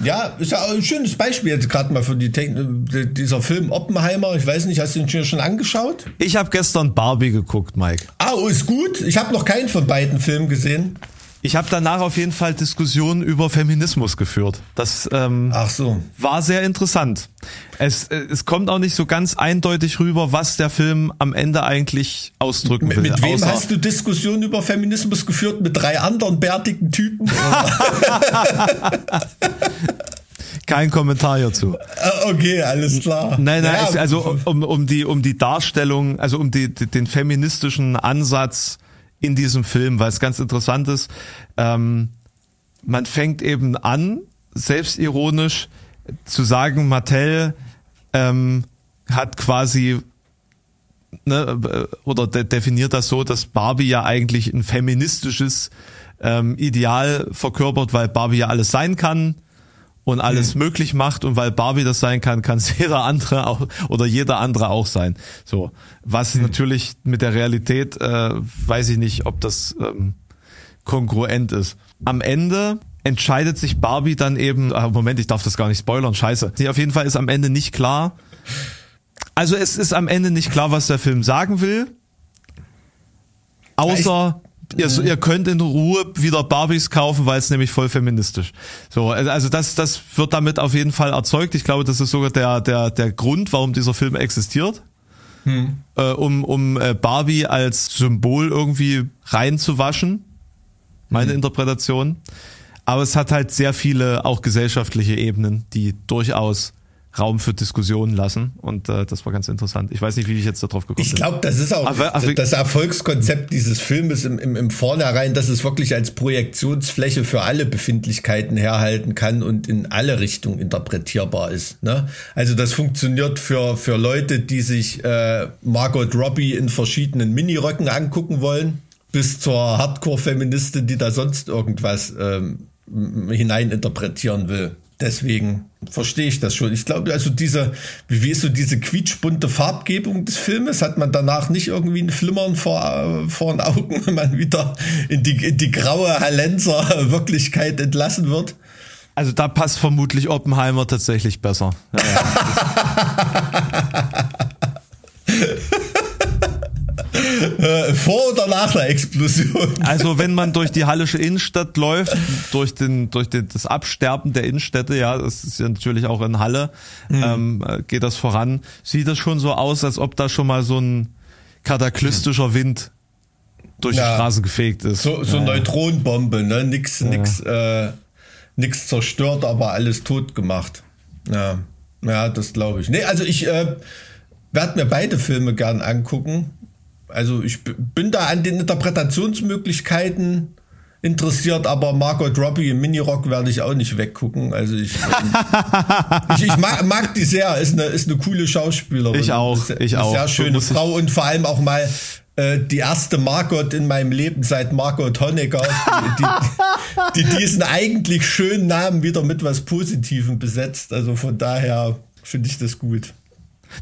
Ja, ist ja ein schönes Beispiel jetzt gerade mal für die Technik, dieser Film Oppenheimer. Ich weiß nicht, hast du den schon angeschaut? Ich habe gestern Barbie geguckt, Mike. Ah, oh, ist gut. Ich habe noch keinen von beiden Filmen gesehen. Ich habe danach auf jeden Fall Diskussionen über Feminismus geführt. Das ähm, Ach so. war sehr interessant. Es, äh, es kommt auch nicht so ganz eindeutig rüber, was der Film am Ende eigentlich ausdrücken will. Mit, mit wem hast du Diskussionen über Feminismus geführt? Mit drei anderen bärtigen Typen? <laughs> Kein Kommentar hierzu. Ah, okay, alles klar. Nein, nein, ja, also um, um die um die Darstellung, also um die, den feministischen Ansatz in diesem Film, weil es ganz interessant ist. Ähm, man fängt eben an, selbstironisch zu sagen, Mattel ähm, hat quasi ne, oder de definiert das so, dass Barbie ja eigentlich ein feministisches ähm, Ideal verkörpert, weil Barbie ja alles sein kann und alles mhm. möglich macht und weil Barbie das sein kann, kann es <laughs> jeder andere auch oder jeder andere auch sein. So, was mhm. natürlich mit der Realität, äh, weiß ich nicht, ob das ähm, kongruent ist. Am Ende entscheidet sich Barbie dann eben, ah, Moment, ich darf das gar nicht spoilern, scheiße. Auf jeden Fall ist am Ende nicht klar. Also es ist am Ende nicht klar, was der Film sagen will. Außer ihr, ihr könnt in Ruhe wieder Barbies kaufen, weil es nämlich voll feministisch. So, also das, das wird damit auf jeden Fall erzeugt. Ich glaube, das ist sogar der, der, der Grund, warum dieser Film existiert. Hm. Äh, um, um äh, Barbie als Symbol irgendwie reinzuwaschen. Meine hm. Interpretation. Aber es hat halt sehr viele auch gesellschaftliche Ebenen, die durchaus Raum für Diskussionen lassen und äh, das war ganz interessant. Ich weiß nicht, wie ich jetzt darauf gekommen bin. Ich glaube, das ist auch aber, aber, das Erfolgskonzept dieses Filmes im, im, im Vornherein, dass es wirklich als Projektionsfläche für alle Befindlichkeiten herhalten kann und in alle Richtungen interpretierbar ist. Ne? Also das funktioniert für, für Leute, die sich äh, Margot Robbie in verschiedenen Miniröcken angucken wollen, bis zur Hardcore-Feministin, die da sonst irgendwas ähm, hineininterpretieren will. Deswegen verstehe ich das schon. Ich glaube, also diese, wie ist so diese quietschbunte Farbgebung des Filmes, hat man danach nicht irgendwie ein Flimmern vor, vor den Augen, <laughs> wenn man wieder in die, in die graue Hallenser Wirklichkeit entlassen wird. Also da passt vermutlich Oppenheimer tatsächlich besser. Ja, ja. <laughs> <laughs> Äh, vor oder nach der Explosion? Also wenn man durch die Hallische Innenstadt läuft, durch den durch den, das Absterben der Innenstädte, ja, das ist ja natürlich auch in Halle, mhm. ähm, geht das voran, sieht das schon so aus, als ob da schon mal so ein kataklystischer Wind durch ja. die Straße gefegt ist. So, so ja. Neutronenbombe, ne? Nix, ja. nix, äh, nix zerstört, aber alles tot gemacht. Ja, ja, das glaube ich. Nee, also ich äh, werde mir beide Filme gern angucken. Also ich bin da an den Interpretationsmöglichkeiten interessiert, aber Margot Robbie im Minirock werde ich auch nicht weggucken. Also ich, ich, ich mag, mag, die sehr, ist eine, ist eine coole Schauspielerin. Ich auch, ich eine auch. Sehr schöne Frau und vor allem auch mal äh, die erste Margot in meinem Leben seit Margot Honecker, die, die, die diesen eigentlich schönen Namen wieder mit was Positivem besetzt. Also von daher finde ich das gut.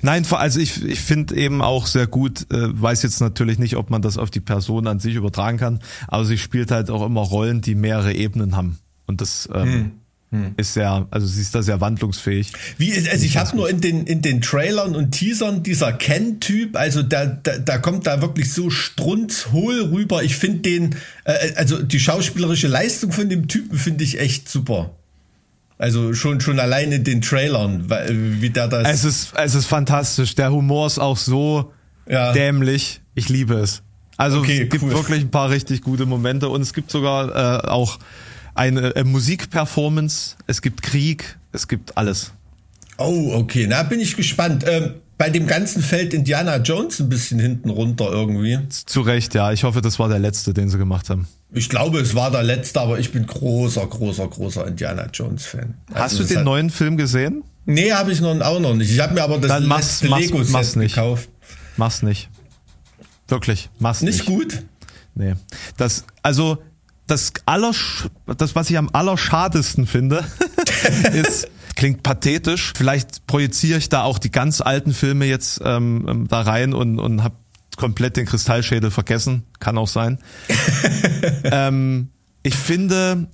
Nein, also ich, ich finde eben auch sehr gut, äh, weiß jetzt natürlich nicht, ob man das auf die Person an sich übertragen kann, aber sie spielt halt auch immer Rollen, die mehrere Ebenen haben. Und das ähm, hm. Hm. ist sehr, also sie ist da sehr wandlungsfähig. Wie, also ich habe nur in den, in den Trailern und Teasern dieser Ken-Typ, also da, da, da kommt da wirklich so strunzhohl rüber. Ich finde den, äh, also die schauspielerische Leistung von dem Typen finde ich echt super. Also schon, schon allein in den Trailern, wie der das. Es ist, es ist fantastisch. Der Humor ist auch so ja. dämlich. Ich liebe es. Also okay, es gibt cool. wirklich ein paar richtig gute Momente und es gibt sogar äh, auch eine äh, Musikperformance, es gibt Krieg, es gibt alles. Oh, okay, na bin ich gespannt. Ähm, bei dem ganzen fällt Indiana Jones ein bisschen hinten runter irgendwie. Zu Recht, ja. Ich hoffe, das war der letzte, den sie gemacht haben. Ich glaube, es war der letzte, aber ich bin großer, großer, großer Indiana Jones Fan. Hast also du den hat, neuen Film gesehen? Nee, habe ich noch, auch noch nicht. Ich habe mir aber das Dann letzte Lego Set nicht. gekauft. Mach's nicht. Wirklich, mach's nicht. Nicht gut? Nee. Das, also, das aller, das, was ich am allerschadesten finde, <laughs> ist, klingt pathetisch. Vielleicht projiziere ich da auch die ganz alten Filme jetzt ähm, ähm da rein und, und habe komplett den Kristallschädel vergessen. Kann auch sein. <laughs> ähm, ich finde,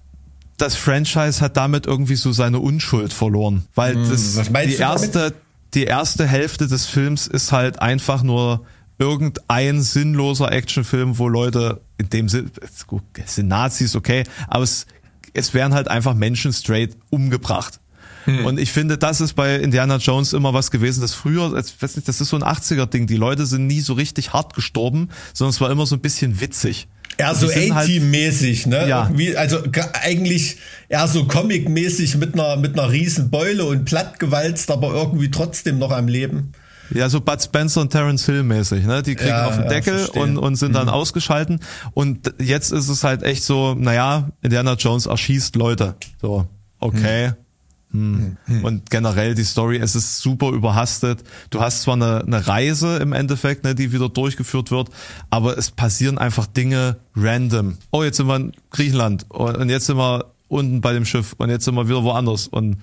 das Franchise hat damit irgendwie so seine Unschuld verloren, weil hm, das die erste die erste Hälfte des Films ist halt einfach nur irgendein sinnloser Actionfilm, wo Leute in dem Sinn es sind Nazis okay, aber es es werden halt einfach Menschen straight umgebracht. Hm. <laughs> Und ich finde, das ist bei Indiana Jones immer was gewesen, das früher, ich weiß nicht, das ist so ein 80er-Ding. Die Leute sind nie so richtig hart gestorben, sondern es war immer so ein bisschen witzig. Eher so A-Team-mäßig, halt, ne? Ja. Wie, also eigentlich eher so Comic-mäßig mit einer, mit einer riesen Beule und plattgewalzt, aber irgendwie trotzdem noch am Leben. Ja, so Bud Spencer und Terence Hill mäßig, ne? Die kriegen ja, auf den Deckel ja, und, und sind dann mhm. ausgeschalten. Und jetzt ist es halt echt so, naja, Indiana Jones erschießt Leute. So, okay. Mhm. Hm. Und generell die Story, es ist super überhastet. Du hast zwar eine, eine Reise im Endeffekt, ne, die wieder durchgeführt wird, aber es passieren einfach Dinge random. Oh, jetzt sind wir in Griechenland und jetzt sind wir unten bei dem Schiff und jetzt sind wir wieder woanders und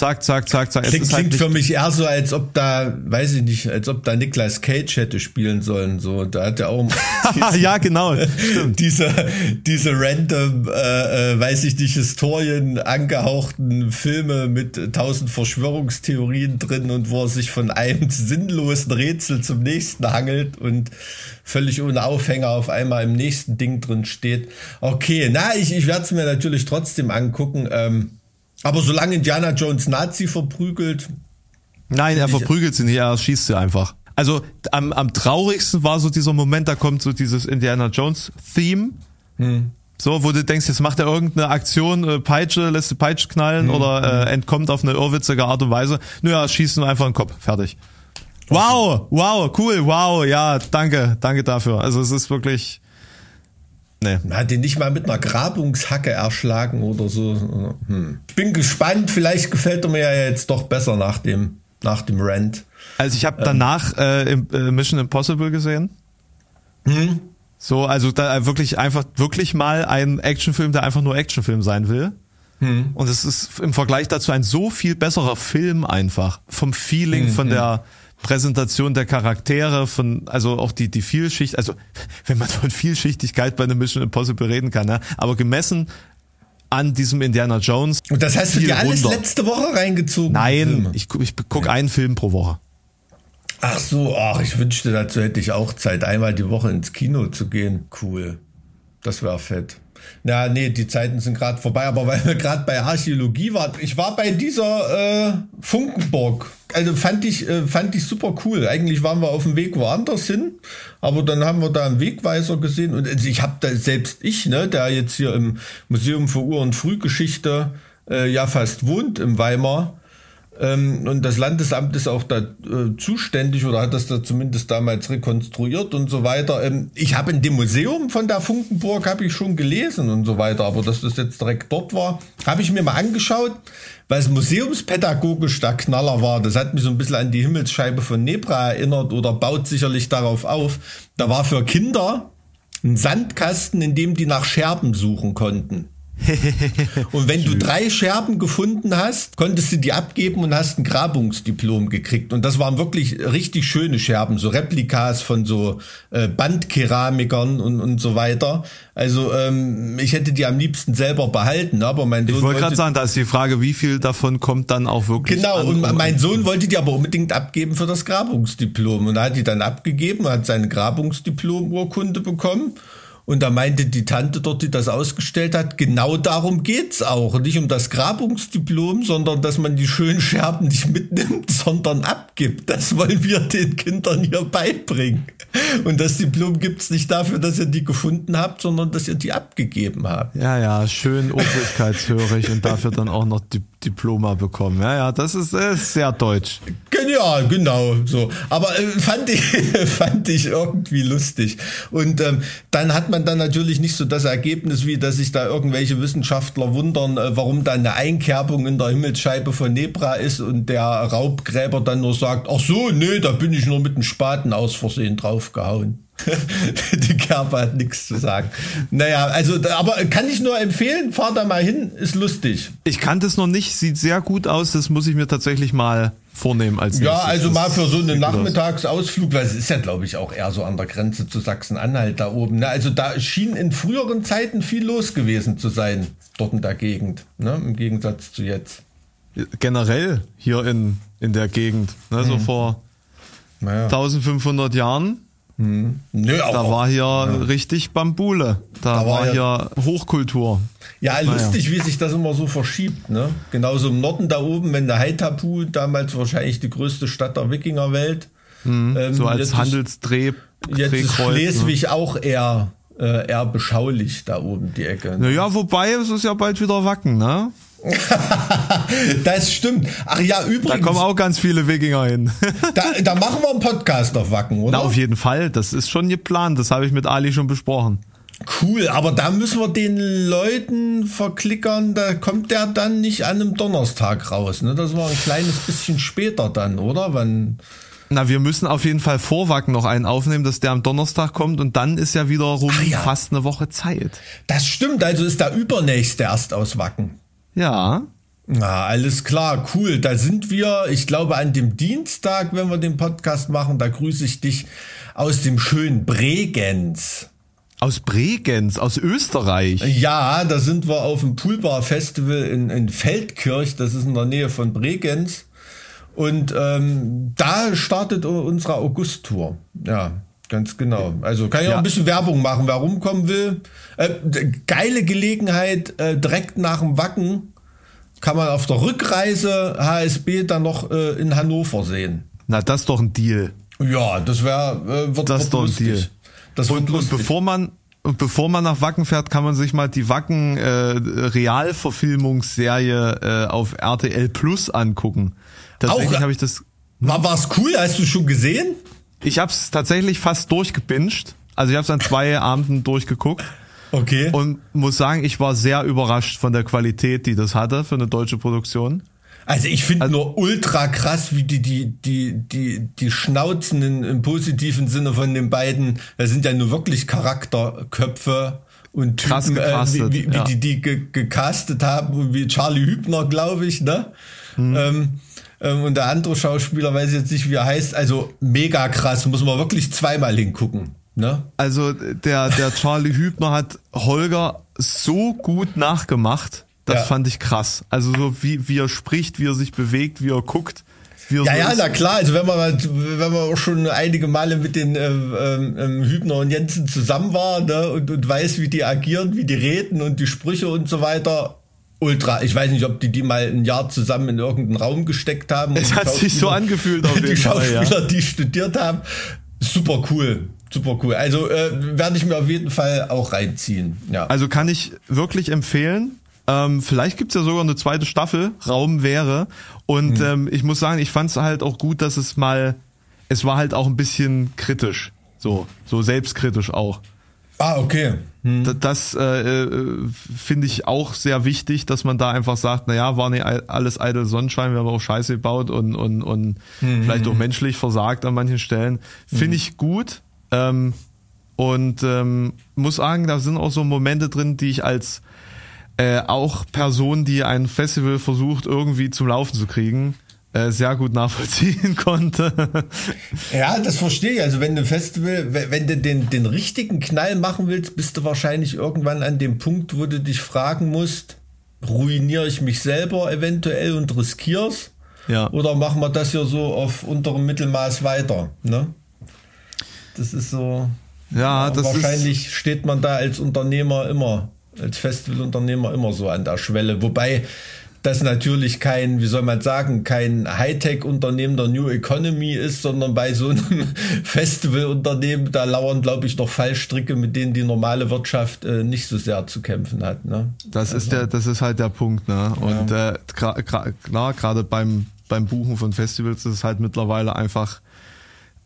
zack, zack, zack, zack. Klingt, halt klingt für mich eher so, als ob da, weiß ich nicht, als ob da Niklas Cage hätte spielen sollen. So, da hat er auch <laughs> ja genau, diese diese random, äh, äh, weiß ich nicht, Historien angehauchten Filme mit tausend Verschwörungstheorien drin und wo er sich von einem <laughs> sinnlosen Rätsel zum nächsten hangelt und völlig ohne Aufhänger auf einmal im nächsten Ding drin steht. Okay, na, ich, ich werde es mir natürlich trotzdem angucken. Ähm, aber solange Indiana Jones Nazi verprügelt. Nein, er verprügelt sie nicht, er schießt sie einfach. Also am, am traurigsten war so dieser Moment, da kommt so dieses Indiana Jones Theme. Hm. So, wo du denkst, jetzt macht er irgendeine Aktion, äh, Peitsche, lässt die Peitsche knallen hm. oder äh, entkommt auf eine irrwitzige Art und Weise. Naja, schießen einfach in den Kopf. Fertig. Wow, wow, cool, wow, ja, danke, danke dafür. Also es ist wirklich, Nee. Hat ihn nicht mal mit einer Grabungshacke erschlagen oder so. Hm. Bin gespannt, vielleicht gefällt er mir ja jetzt doch besser nach dem, nach dem Rant. Also ich habe danach ähm. äh, Mission Impossible gesehen. Hm? So, also da wirklich einfach wirklich mal ein Actionfilm, der einfach nur Actionfilm sein will. Hm. Und es ist im Vergleich dazu ein so viel besserer Film einfach. Vom Feeling, hm, von hm. der Präsentation der Charaktere, von, also auch die, die Vielschicht, also wenn man von Vielschichtigkeit bei einer Mission Impossible reden kann, ne? aber gemessen an diesem Indiana Jones. Und das hast du dir alles runter. letzte Woche reingezogen? Nein, ich, ich gucke einen Film pro Woche. Ach so, ach, ich wünschte, dazu hätte ich auch Zeit, einmal die Woche ins Kino zu gehen. Cool. Das wäre fett. Na, nee, die Zeiten sind gerade vorbei, aber weil wir gerade bei Archäologie waren, ich war bei dieser äh, Funkenburg. Also fand ich, äh, fand ich super cool. Eigentlich waren wir auf dem Weg woanders hin, aber dann haben wir da einen Wegweiser gesehen und also ich habe da selbst ich, ne, der jetzt hier im Museum für Ur- und Frühgeschichte äh, ja fast wohnt im Weimar, ähm, und das Landesamt ist auch da äh, zuständig oder hat das da zumindest damals rekonstruiert und so weiter. Ähm, ich habe in dem Museum von der Funkenburg habe ich schon gelesen und so weiter, aber dass das jetzt direkt dort war, habe ich mir mal angeschaut, weil es museumspädagogisch der Knaller war. Das hat mich so ein bisschen an die Himmelsscheibe von Nebra erinnert oder baut sicherlich darauf auf. Da war für Kinder ein Sandkasten, in dem die nach Scherben suchen konnten. <laughs> und wenn du drei Scherben gefunden hast, konntest du die abgeben und hast ein Grabungsdiplom gekriegt. Und das waren wirklich richtig schöne Scherben, so Replikas von so äh, Bandkeramikern und, und so weiter. Also ähm, ich hätte die am liebsten selber behalten, aber mein Sohn. Ich wollte gerade sagen, da ist die Frage, wie viel davon kommt dann auch wirklich. Genau, und mein Sohn wollte die aber unbedingt abgeben für das Grabungsdiplom. Und er hat die dann abgegeben, hat seine Grabungsdiplom-Urkunde bekommen. Und da meinte die Tante dort, die das ausgestellt hat, genau darum geht's auch. Nicht um das Grabungsdiplom, sondern dass man die schönen Scherben nicht mitnimmt, <laughs> sondern abgibt. Das wollen wir den Kindern hier beibringen. Und das Diplom gibt's nicht dafür, dass ihr die gefunden habt, sondern dass ihr die abgegeben habt. Ja, ja, schön obrigkeitshörig und dafür dann auch noch die Diploma bekommen. Ja, ja, das ist, äh, sehr deutsch. Ja, genau, so. Aber äh, fand ich <laughs> fand ich irgendwie lustig. Und ähm, dann hat man dann natürlich nicht so das Ergebnis, wie dass sich da irgendwelche Wissenschaftler wundern, äh, warum da eine Einkerbung in der Himmelsscheibe von Nebra ist und der Raubgräber dann nur sagt, ach so, nee, da bin ich nur mit dem Spaten aus Versehen draufgehauen. <laughs> die Kerbe hat nichts zu sagen. Naja, also, aber kann ich nur empfehlen, fahr da mal hin, ist lustig. Ich kannte es noch nicht, sieht sehr gut aus, das muss ich mir tatsächlich mal vornehmen als Ja, nächstes. also mal für so einen Nachmittagsausflug, weil es ist ja, glaube ich, auch eher so an der Grenze zu Sachsen-Anhalt da oben. Ne? Also da schien in früheren Zeiten viel los gewesen zu sein, dort in der Gegend, ne? im Gegensatz zu jetzt. Generell hier in, in der Gegend, ne? so hm. vor naja. 1500 Jahren hm. Nö, da war hier ja. richtig Bambule. Da, da war, war hier Hochkultur. Ja, lustig, wie sich das immer so verschiebt. Ne? Genauso im Norden da oben, wenn der Haitapu, damals wahrscheinlich die größte Stadt der Wikingerwelt. Mhm, ähm, so als Handelsdreh. Jetzt ist ne? Schleswig ne? auch eher, äh, eher beschaulich da oben die Ecke. Ne? Naja, wobei es ist ja bald wieder Wacken, ne? <laughs> das stimmt. Ach ja, übrigens. Da kommen auch ganz viele Wikinger hin. <laughs> da, da machen wir einen Podcast auf Wacken, oder? Na, auf jeden Fall. Das ist schon geplant. Das habe ich mit Ali schon besprochen. Cool, aber da müssen wir den Leuten verklickern, da kommt der dann nicht an einem Donnerstag raus. Ne? Das war ein kleines bisschen später dann, oder? Wann? Na, wir müssen auf jeden Fall vor Wacken noch einen aufnehmen, dass der am Donnerstag kommt und dann ist ja wiederum ja. fast eine Woche Zeit. Das stimmt, also ist der übernächste erst aus Wacken. Ja. Na, alles klar, cool. Da sind wir, ich glaube, an dem Dienstag, wenn wir den Podcast machen, da grüße ich dich aus dem schönen Bregenz. Aus Bregenz, aus Österreich. Ja, da sind wir auf dem Poolbar Festival in, in Feldkirch, das ist in der Nähe von Bregenz. Und ähm, da startet unsere August-Tour. Ja, ganz genau. Also kann ich ja. auch ein bisschen Werbung machen, wer rumkommen will. Äh, geile Gelegenheit, äh, direkt nach dem Wacken kann man auf der Rückreise HSB dann noch äh, in Hannover sehen. Na, das ist doch ein Deal. Ja, das wäre äh, wird, das ist doch ein Deal. Das und, und bevor man und bevor man nach Wacken fährt, kann man sich mal die Wacken äh, Realverfilmungsserie äh, auf RTL Plus angucken. Tatsächlich habe ich das. War war's cool? Hast du schon gesehen? Ich habe es tatsächlich fast durchgebinged. Also ich habe es an zwei <laughs> Abenden durchgeguckt. Okay. Und muss sagen, ich war sehr überrascht von der Qualität, die das hatte für eine deutsche Produktion. Also ich finde also, nur ultra krass, wie die, die, die, die, die Schnauzen in, im positiven Sinne von den beiden, das sind ja nur wirklich Charakterköpfe und Typen, gecastet, äh, wie, wie, wie ja. die die ge gecastet haben wie Charlie Hübner, glaube ich, ne? Ähm, ähm, und der andere Schauspieler, weiß jetzt nicht, wie er heißt, also mega krass, muss man wirklich zweimal hingucken. Ne? Also der, der Charlie Hübner hat Holger so gut nachgemacht. Das Ja. fand ich krass. Also so wie, wie er spricht, wie er sich bewegt, wie er guckt. Wie er Ja, so ja, ist. na klar, also wenn man, mal- wenn man auch schon einige Male mit den ähm, ähm, Hübner und Jensen zusammen war ne, und, und weiß, wie die agieren, wie die reden und die Sprüche und so weiter, ultra. Ich weiß nicht, ob die die mal ein Jahr zusammen in irgendeinen Raum gesteckt haben. Es hat sich so Schauspieler- angefühlt auf <laughs> Die jeden Fall, ja. Schauspieler, die studiert haben, super cool. Super cool. Also äh, werde ich mir auf jeden Fall auch reinziehen. Ja. Also kann ich wirklich empfehlen. Ähm, vielleicht gibt's ja sogar eine zweite Staffel, Raum wäre. Und Hm. ähm, ich muss sagen, ich fand es halt auch gut, dass es mal, es war halt auch ein bisschen kritisch. So, so selbstkritisch auch. Ah, okay. D- Das äh, äh, finde ich auch sehr wichtig, dass man da einfach sagt, naja, war nicht all- alles eitel Sonnenschein, wir haben auch Scheiße gebaut und, und, und vielleicht auch menschlich versagt an manchen Stellen. Finde ich gut. Ähm, und ähm, muss sagen, da sind auch so Momente drin, die ich als äh, auch Person, die ein Festival versucht, irgendwie zum Laufen zu kriegen, sehr gut nachvollziehen <laughs> konnte. Ja, das verstehe ich. Also wenn du Festival, wenn du den, den richtigen Knall machen willst, bist du wahrscheinlich irgendwann an dem Punkt, wo du dich fragen musst, ruiniere ich mich selber eventuell und riskier's? ja. Oder machen wir das hier so auf unterem Mittelmaß weiter? Ne? Das ist so. Ja, das ist, wahrscheinlich steht man da als Unternehmer immer, als Festivalunternehmer immer so an der Schwelle. Wobei das natürlich kein, wie soll man sagen, kein Hightech-Unternehmen der New Economy ist, sondern bei so einem <laughs> Festivalunternehmen, da lauern, glaube ich, noch Fallstricke, mit denen die normale Wirtschaft äh, nicht so sehr zu kämpfen hat. Ne? Das ist der, das ist halt der Punkt, ne? Und äh, gra- gra- klar, gerade beim beim Buchen von Festivals ist es halt mittlerweile einfach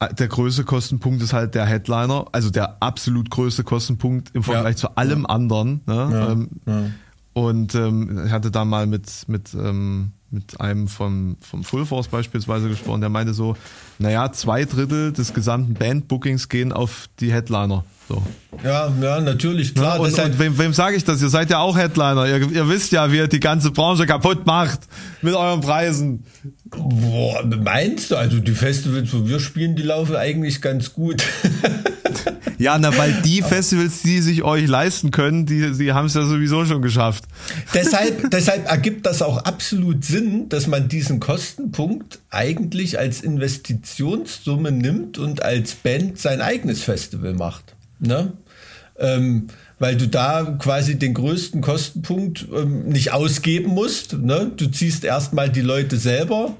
äh, der größte Kostenpunkt ist halt der Headliner, also der absolut größte Kostenpunkt im Vergleich zu allem anderen. Ne? Ähm, Und ähm, ich hatte da mal mit mit ähm, mit einem vom vom Full Force beispielsweise gesprochen, der meinte so, naja, zwei Drittel des gesamten Bandbookings gehen auf die Headliner. So. Ja, ja, natürlich, klar. Ja, und, und wem, wem sage ich das? Ihr seid ja auch Headliner. Ihr, ihr wisst ja, wie ihr die ganze Branche kaputt macht mit euren Preisen. Boah, meinst du? Also die Festivals, wo wir spielen, die laufen eigentlich ganz gut. <laughs> Ja, na, weil die Festivals, die sich euch leisten können, die, die haben es ja sowieso schon geschafft. deshalb, <laughs> deshalb ergibt das auch absolut Sinn, dass man diesen Kostenpunkt eigentlich als Investitionssumme nimmt und als Band sein eigenes Festival macht. Ne? Ähm, weil du da quasi den größten Kostenpunkt ähm, nicht ausgeben musst. Ne? Du ziehst erstmal die Leute selber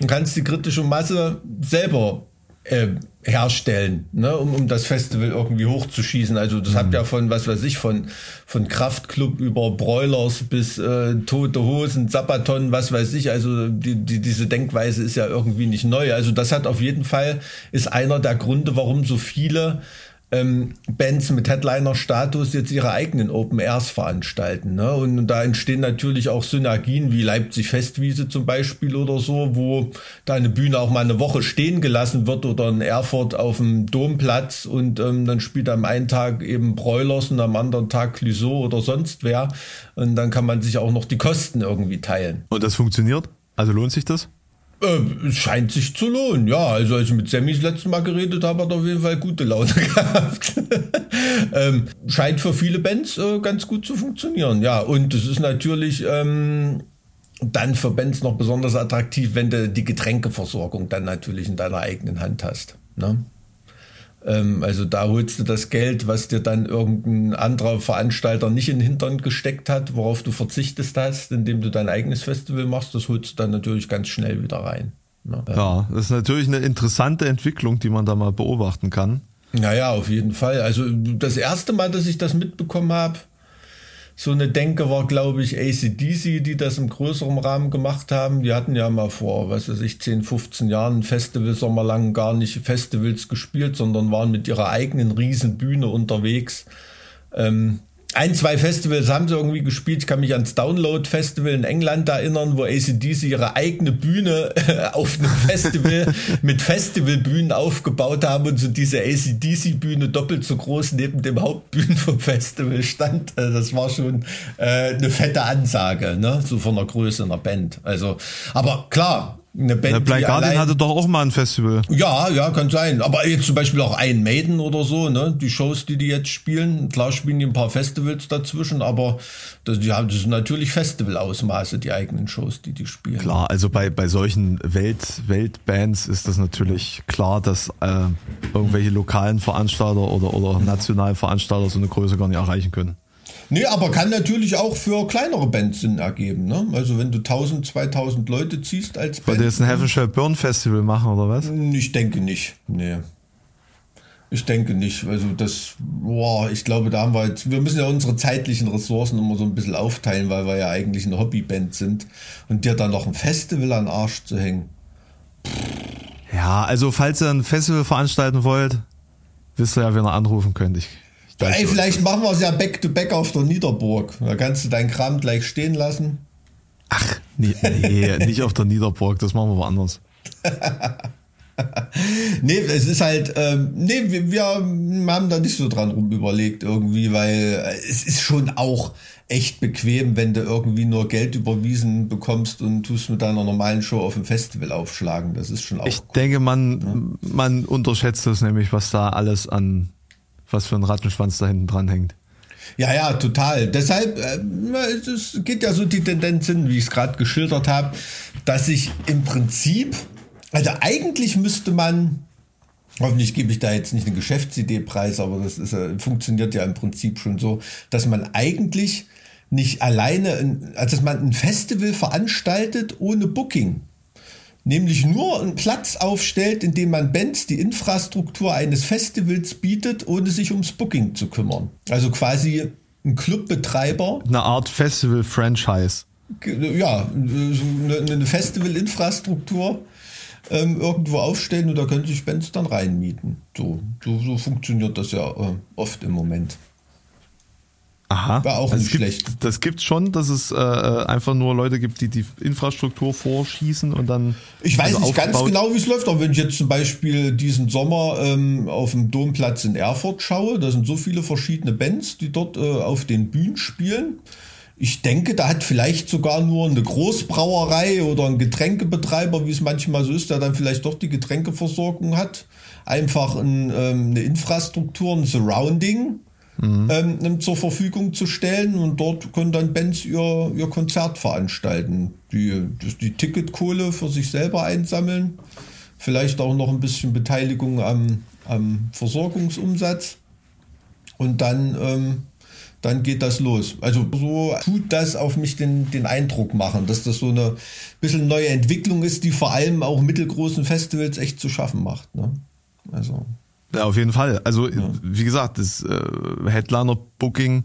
und kannst die kritische Masse selber äh, herstellen, ne, um, um das Festival irgendwie hochzuschießen. Also das hat ja von, was weiß ich, von, von Kraftclub über Broilers bis äh, Tote Hosen, Zappaton, was weiß ich. Also die, die, diese Denkweise ist ja irgendwie nicht neu. Also das hat auf jeden Fall, ist einer der Gründe, warum so viele ähm, Bands mit Headliner-Status jetzt ihre eigenen Open Airs veranstalten. Ne? Und da entstehen natürlich auch Synergien wie Leipzig Festwiese zum Beispiel oder so, wo da eine Bühne auch mal eine Woche stehen gelassen wird oder in Erfurt auf dem Domplatz und ähm, dann spielt am einen Tag eben Broilers und am anderen Tag Clouseau oder sonst wer. Und dann kann man sich auch noch die Kosten irgendwie teilen. Und das funktioniert? Also lohnt sich das? Äh, es scheint sich zu lohnen, ja. Also als ich mit Sammy das letzte Mal geredet habe, hat er auf jeden Fall gute Laune <laughs> gehabt. ähm, scheint für viele Bands äh, ganz gut zu funktionieren, ja. Und es ist natürlich ähm, dann für Bands noch besonders attraktiv, wenn du die Getränkeversorgung dann natürlich in deiner eigenen Hand hast. Ne? Ähm, also da holst du das Geld, was dir dann irgendein anderer Veranstalter nicht in den Hintern gesteckt hat, worauf du verzichtest hast, indem du dein eigenes Festival machst, das holst du dann natürlich ganz schnell wieder rein. Ne? Ja, das ist natürlich eine interessante Entwicklung, die man da mal beobachten kann. Naja, auf jeden Fall. Also das erste Mal, dass ich das mitbekommen habe, so eine Denke war, glaube ich, ACDC, die das im größeren Rahmen gemacht haben. Die hatten ja mal vor, was weiß ich, 10, 15 Jahren Festival sommerlang gar nicht Festivals gespielt, sondern waren mit ihrer eigenen Riesenbühne unterwegs. Ähm, ein, zwei Festivals haben sie irgendwie gespielt. Ich kann mich ans Download Festival in England erinnern, wo ACDC ihre eigene Bühne <laughs> auf einem Festival <laughs> mit Festivalbühnen aufgebaut haben und so diese ACDC Bühne doppelt so groß neben dem Hauptbühnen vom Festival stand. Also das war schon äh, eine fette Ansage, ne? so von der Größe einer Band. Also, aber klar, eine Band. Ja, Blind Guardian allein, hatte doch auch mal ein Festival. Ja, ja, kann sein. Aber jetzt zum Beispiel auch ein Maiden oder so, ne? Die Shows, die die jetzt spielen. Klar spielen die ein paar Festivals dazwischen, aber das, die haben das sind natürlich Festivalausmaße, die eigenen Shows, die die spielen. Klar, also bei, bei solchen Welt, Weltbands ist das natürlich klar, dass äh, irgendwelche lokalen Veranstalter oder, oder nationalen Veranstalter so eine Größe gar nicht erreichen können. Nee, aber kann natürlich auch für kleinere Bands Sinn ergeben. Ne? Also wenn du 1000, 2000 Leute ziehst als Band. Wollt ihr jetzt ein Heaven Shall Burn Festival machen oder was? Ich denke nicht. Nee. Ich denke nicht. Also das, boah, ich glaube, da haben wir jetzt, wir müssen ja unsere zeitlichen Ressourcen immer so ein bisschen aufteilen, weil wir ja eigentlich eine Hobbyband sind. Und dir dann noch ein Festival an den Arsch zu hängen. Ja, also falls ihr ein Festival veranstalten wollt, wisst ihr ja, wen ihr anrufen könnt. Ich Ey, vielleicht machen wir es ja back-to-back -back auf der Niederburg. Da kannst du deinen Kram gleich stehen lassen. Ach, nee, nee <laughs> nicht auf der Niederburg, das machen wir woanders. <laughs> nee, es ist halt, ähm, nee, wir, wir, haben da nicht so dran rum überlegt irgendwie, weil es ist schon auch echt bequem, wenn du irgendwie nur Geld überwiesen bekommst und tust mit deiner normalen Show auf dem Festival aufschlagen. Das ist schon auch. Ich cool. denke, man, ja? man unterschätzt das nämlich, was da alles an was für ein Rattenschwanz da hinten dran hängt. Ja, ja, total. Deshalb, äh, es geht ja so die Tendenz hin, wie ich es gerade geschildert habe, dass ich im Prinzip, also eigentlich müsste man, hoffentlich gebe ich da jetzt nicht eine Geschäftsidee preis, aber das ist, funktioniert ja im Prinzip schon so, dass man eigentlich nicht alleine, also dass man ein Festival veranstaltet ohne Booking nämlich nur einen Platz aufstellt, in dem man Bands die Infrastruktur eines Festivals bietet, ohne sich ums Booking zu kümmern. Also quasi ein Clubbetreiber. Eine Art Festival-Franchise. Ja, eine Festival-Infrastruktur ähm, irgendwo aufstellen und da können sich Bands dann reinmieten. So, so, so funktioniert das ja äh, oft im Moment. Aha. War auch also nicht schlecht. Gibt, das gibt schon, dass es äh, einfach nur Leute gibt, die die Infrastruktur vorschießen und dann. Ich weiß also nicht ganz genau, wie es läuft, aber wenn ich jetzt zum Beispiel diesen Sommer ähm, auf dem Domplatz in Erfurt schaue, da sind so viele verschiedene Bands, die dort äh, auf den Bühnen spielen. Ich denke, da hat vielleicht sogar nur eine Großbrauerei oder ein Getränkebetreiber, wie es manchmal so ist, der dann vielleicht doch die Getränkeversorgung hat, einfach ein, ähm, eine Infrastruktur, ein Surrounding mhm. ähm, zur Verfügung zu stellen und dort können dann Bands ihr, ihr Konzert veranstalten. Die, die Ticketkohle für sich selber einsammeln, vielleicht auch noch ein bisschen Beteiligung am, am Versorgungsumsatz und dann, ähm, dann geht das los. Also so tut das auf mich den, den Eindruck machen, dass das so eine bisschen neue Entwicklung ist, die vor allem auch mittelgroßen Festivals echt zu schaffen macht. Ne? Also ja, auf jeden Fall. Also, ja. wie gesagt, das äh, Headliner-Booking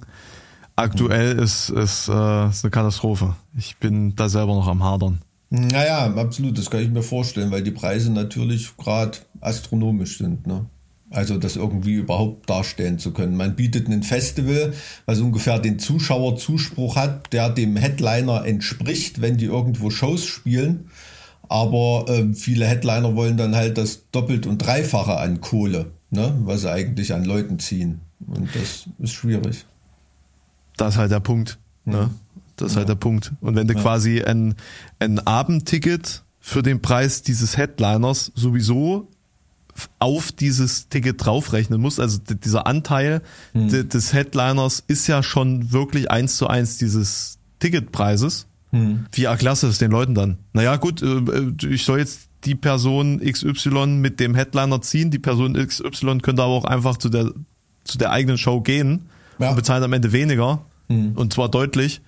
aktuell ist, ist, äh, ist eine Katastrophe. Ich bin da selber noch am Hadern. Naja, absolut, das kann ich mir vorstellen, weil die Preise natürlich gerade astronomisch sind. Ne? Also das irgendwie überhaupt darstellen zu können. Man bietet ein Festival, was ungefähr den Zuschauerzuspruch hat, der dem Headliner entspricht, wenn die irgendwo Shows spielen. Aber äh, viele Headliner wollen dann halt das doppelt und dreifache an Kohle, ne? was sie eigentlich an Leuten ziehen. Und das ist schwierig. Das ist halt der Punkt. Ne? Das ist ja. halt der Punkt. Und wenn du ja. quasi ein, ein Abendticket für den Preis dieses Headliners sowieso auf dieses Ticket draufrechnen musst, also dieser Anteil hm. des Headliners ist ja schon wirklich eins zu eins dieses Ticketpreises. Hm. Wie erklärst du es den Leuten dann? Naja, gut, äh, äh, ich soll jetzt die Person XY mit dem Headliner ziehen. Die Person XY könnte aber auch einfach zu der, zu der eigenen Show gehen ja. und bezahlt am Ende weniger. Hm. Und zwar deutlich.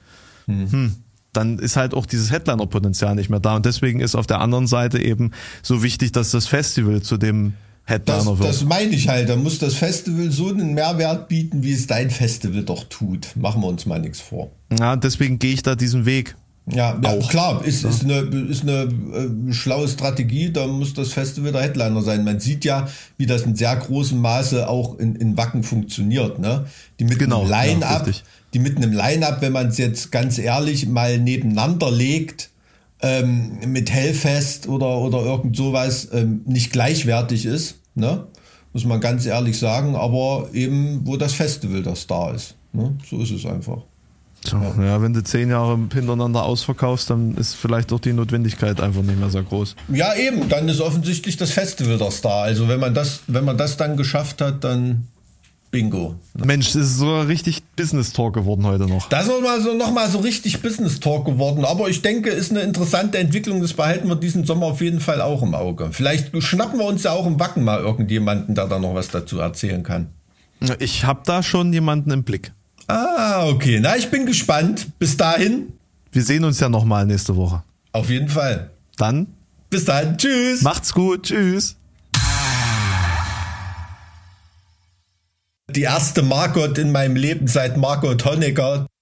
Hm. Hm. Dann ist halt auch dieses Headliner-Potenzial nicht mehr da. Und deswegen ist auf der anderen Seite eben so wichtig, dass das Festival zu dem Headliner das, wird. Das meine ich halt. Da muss das Festival so einen Mehrwert bieten, wie es dein Festival doch tut. Machen wir uns mal nichts vor. Ja, deswegen gehe ich da diesen Weg Ja, ja klar, ist, ja. ist eine, ist eine äh, schlaue Strategie, da muss das Festival der Headliner sein. Man sieht ja, wie das in sehr großem Maße auch in, in Wacken funktioniert. Ne? Die mit genau, einem Line-Up, ja, die mit einem Line-Up, wenn man es jetzt ganz ehrlich mal nebeneinander legt, ähm, mit Hellfest oder, oder irgend sowas ähm, nicht gleichwertig ist, ne? muss man ganz ehrlich sagen, aber eben, wo das Festival der Star ist. Ne? So ist es einfach. So, ja. wenn du zehn Jahre hintereinander ausverkaufst, dann ist vielleicht doch die Notwendigkeit einfach nicht mehr so groß. Ja, eben, dann ist offensichtlich das Festival der Star. Also wenn man das, wenn man das dann geschafft hat, dann Bingo. Mensch, das ist so richtig Business Talk geworden heute noch. Das ist nochmal so, noch mal so richtig Business Talk geworden. Aber ich denke, ist eine interessante Entwicklung. Das behalten wir diesen Sommer auf jeden Fall auch im Auge. Vielleicht schnappen wir uns ja auch im Wacken mal irgendjemanden, der da noch was dazu erzählen kann. Ich habe da schon jemanden im Blick. Ah, okay. Na, ich bin gespannt. Bis dahin. Wir sehen uns ja nochmal nächste Woche. Auf jeden Fall. Dann. Bis dann. Tschüss. Macht's gut. Tschüss. Die erste Margot in meinem Leben seit Margot Honecker.